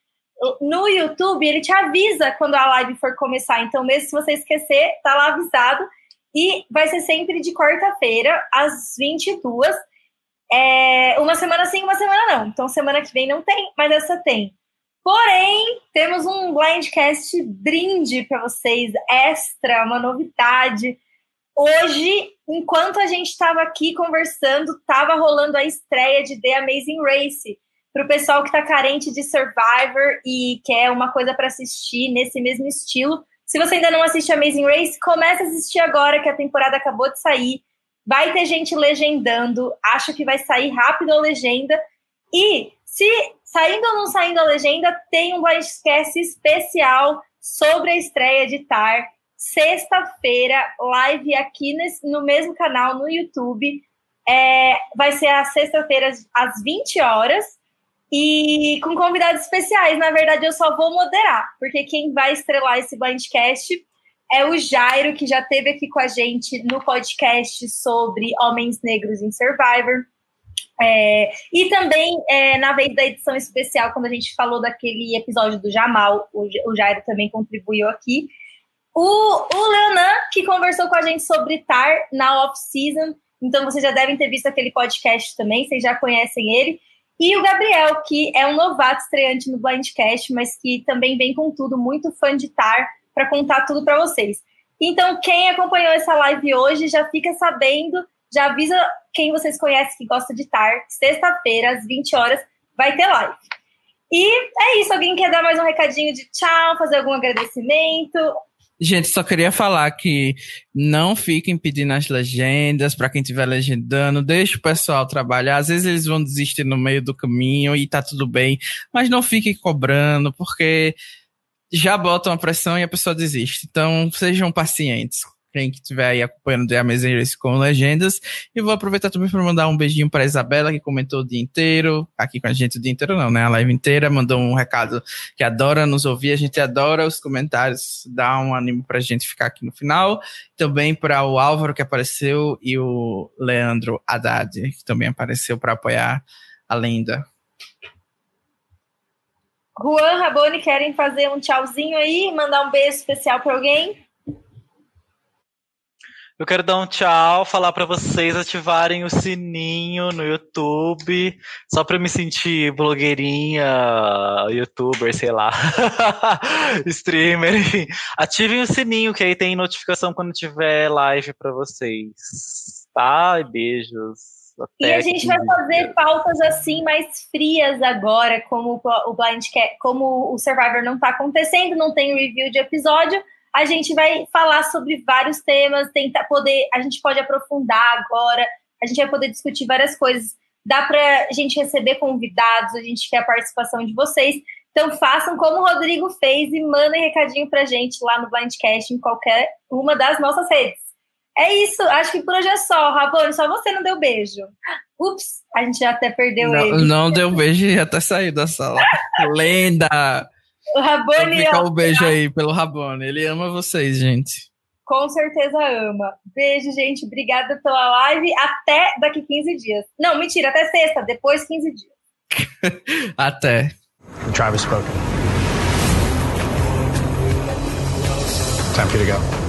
Speaker 1: No YouTube, ele te avisa quando a live for começar. Então, mesmo se você esquecer, tá lá avisado. E vai ser sempre de quarta-feira, às 22 é, Uma semana sim, uma semana não. Então, semana que vem não tem, mas essa tem. Porém, temos um blindcast brinde para vocês, extra, uma novidade. Hoje, enquanto a gente estava aqui conversando, estava rolando a estreia de The Amazing Race. Para o pessoal que está carente de Survivor e quer uma coisa para assistir nesse mesmo estilo. Se você ainda não assiste Amazing Race, comece a assistir agora, que a temporada acabou de sair. Vai ter gente legendando. Acho que vai sair rápido a legenda. E se saindo ou não saindo a legenda, tem um podcast especial sobre a estreia de Tar sexta-feira, live aqui no mesmo canal no YouTube. É, vai ser às sexta-feira, às 20 horas, e com convidados especiais. Na verdade, eu só vou moderar, porque quem vai estrelar esse Blindcast é o Jairo, que já teve aqui com a gente no podcast sobre homens negros em Survivor. É, e também, é, na vez da edição especial, quando a gente falou daquele episódio do Jamal, o, o Jairo também contribuiu aqui. O, o Leonan, que conversou com a gente sobre TAR na off-season. Então, vocês já devem ter visto aquele podcast também, vocês já conhecem ele. E o Gabriel, que é um novato estreante no Blindcast, mas que também vem com tudo, muito fã de TAR, para contar tudo para vocês. Então, quem acompanhou essa live hoje já fica sabendo, já avisa quem vocês conhecem que gosta de TAR. Sexta-feira, às 20 horas, vai ter live. E é isso. Alguém quer dar mais um recadinho de tchau, fazer algum agradecimento?
Speaker 3: Gente, só queria falar que não fiquem pedindo as legendas para quem estiver legendando, deixa o pessoal trabalhar. Às vezes eles vão desistir no meio do caminho e tá tudo bem, mas não fiquem cobrando, porque já botam a pressão e a pessoa desiste. Então, sejam pacientes quem estiver aí acompanhando The Amazing Race com legendas. E vou aproveitar também para mandar um beijinho para Isabela, que comentou o dia inteiro, aqui com a gente o dia inteiro não, né? A live inteira, mandou um recado que adora nos ouvir, a gente adora os comentários, dá um ânimo para a gente ficar aqui no final. Também para o Álvaro, que apareceu, e o Leandro Haddad, que também apareceu para apoiar a lenda.
Speaker 1: Juan, Raboni, querem fazer um tchauzinho aí, mandar um beijo especial para alguém?
Speaker 4: Eu quero dar um tchau, falar para vocês ativarem o sininho no YouTube, só para me sentir blogueirinha, youtuber, sei lá, streamer, enfim. Ativem o sininho que aí tem notificação quando tiver live para vocês. Tá? E beijos.
Speaker 1: Até e a gente vai fazer pautas assim mais frias agora, como o Blindcast, como o Survivor não tá acontecendo, não tem review de episódio a gente vai falar sobre vários temas, tentar poder, a gente pode aprofundar agora, a gente vai poder discutir várias coisas. Dá para a gente receber convidados, a gente quer a participação de vocês. Então façam como o Rodrigo fez e mandem recadinho pra gente lá no Blindcast em qualquer uma das nossas redes. É isso, acho que por hoje é só, Rabone, só você não deu beijo. Ups, a gente já até perdeu
Speaker 3: não,
Speaker 1: ele.
Speaker 3: Não deu beijo e até saiu da sala. Lenda!
Speaker 1: O Rabone.
Speaker 3: Fica um beijo aí pelo Rabone. Ele ama vocês, gente.
Speaker 1: Com certeza ama. Beijo, gente. Obrigada pela live. Até daqui 15 dias. Não, mentira, até sexta, depois 15 dias.
Speaker 3: até.
Speaker 5: Has spoken. Time for you to go.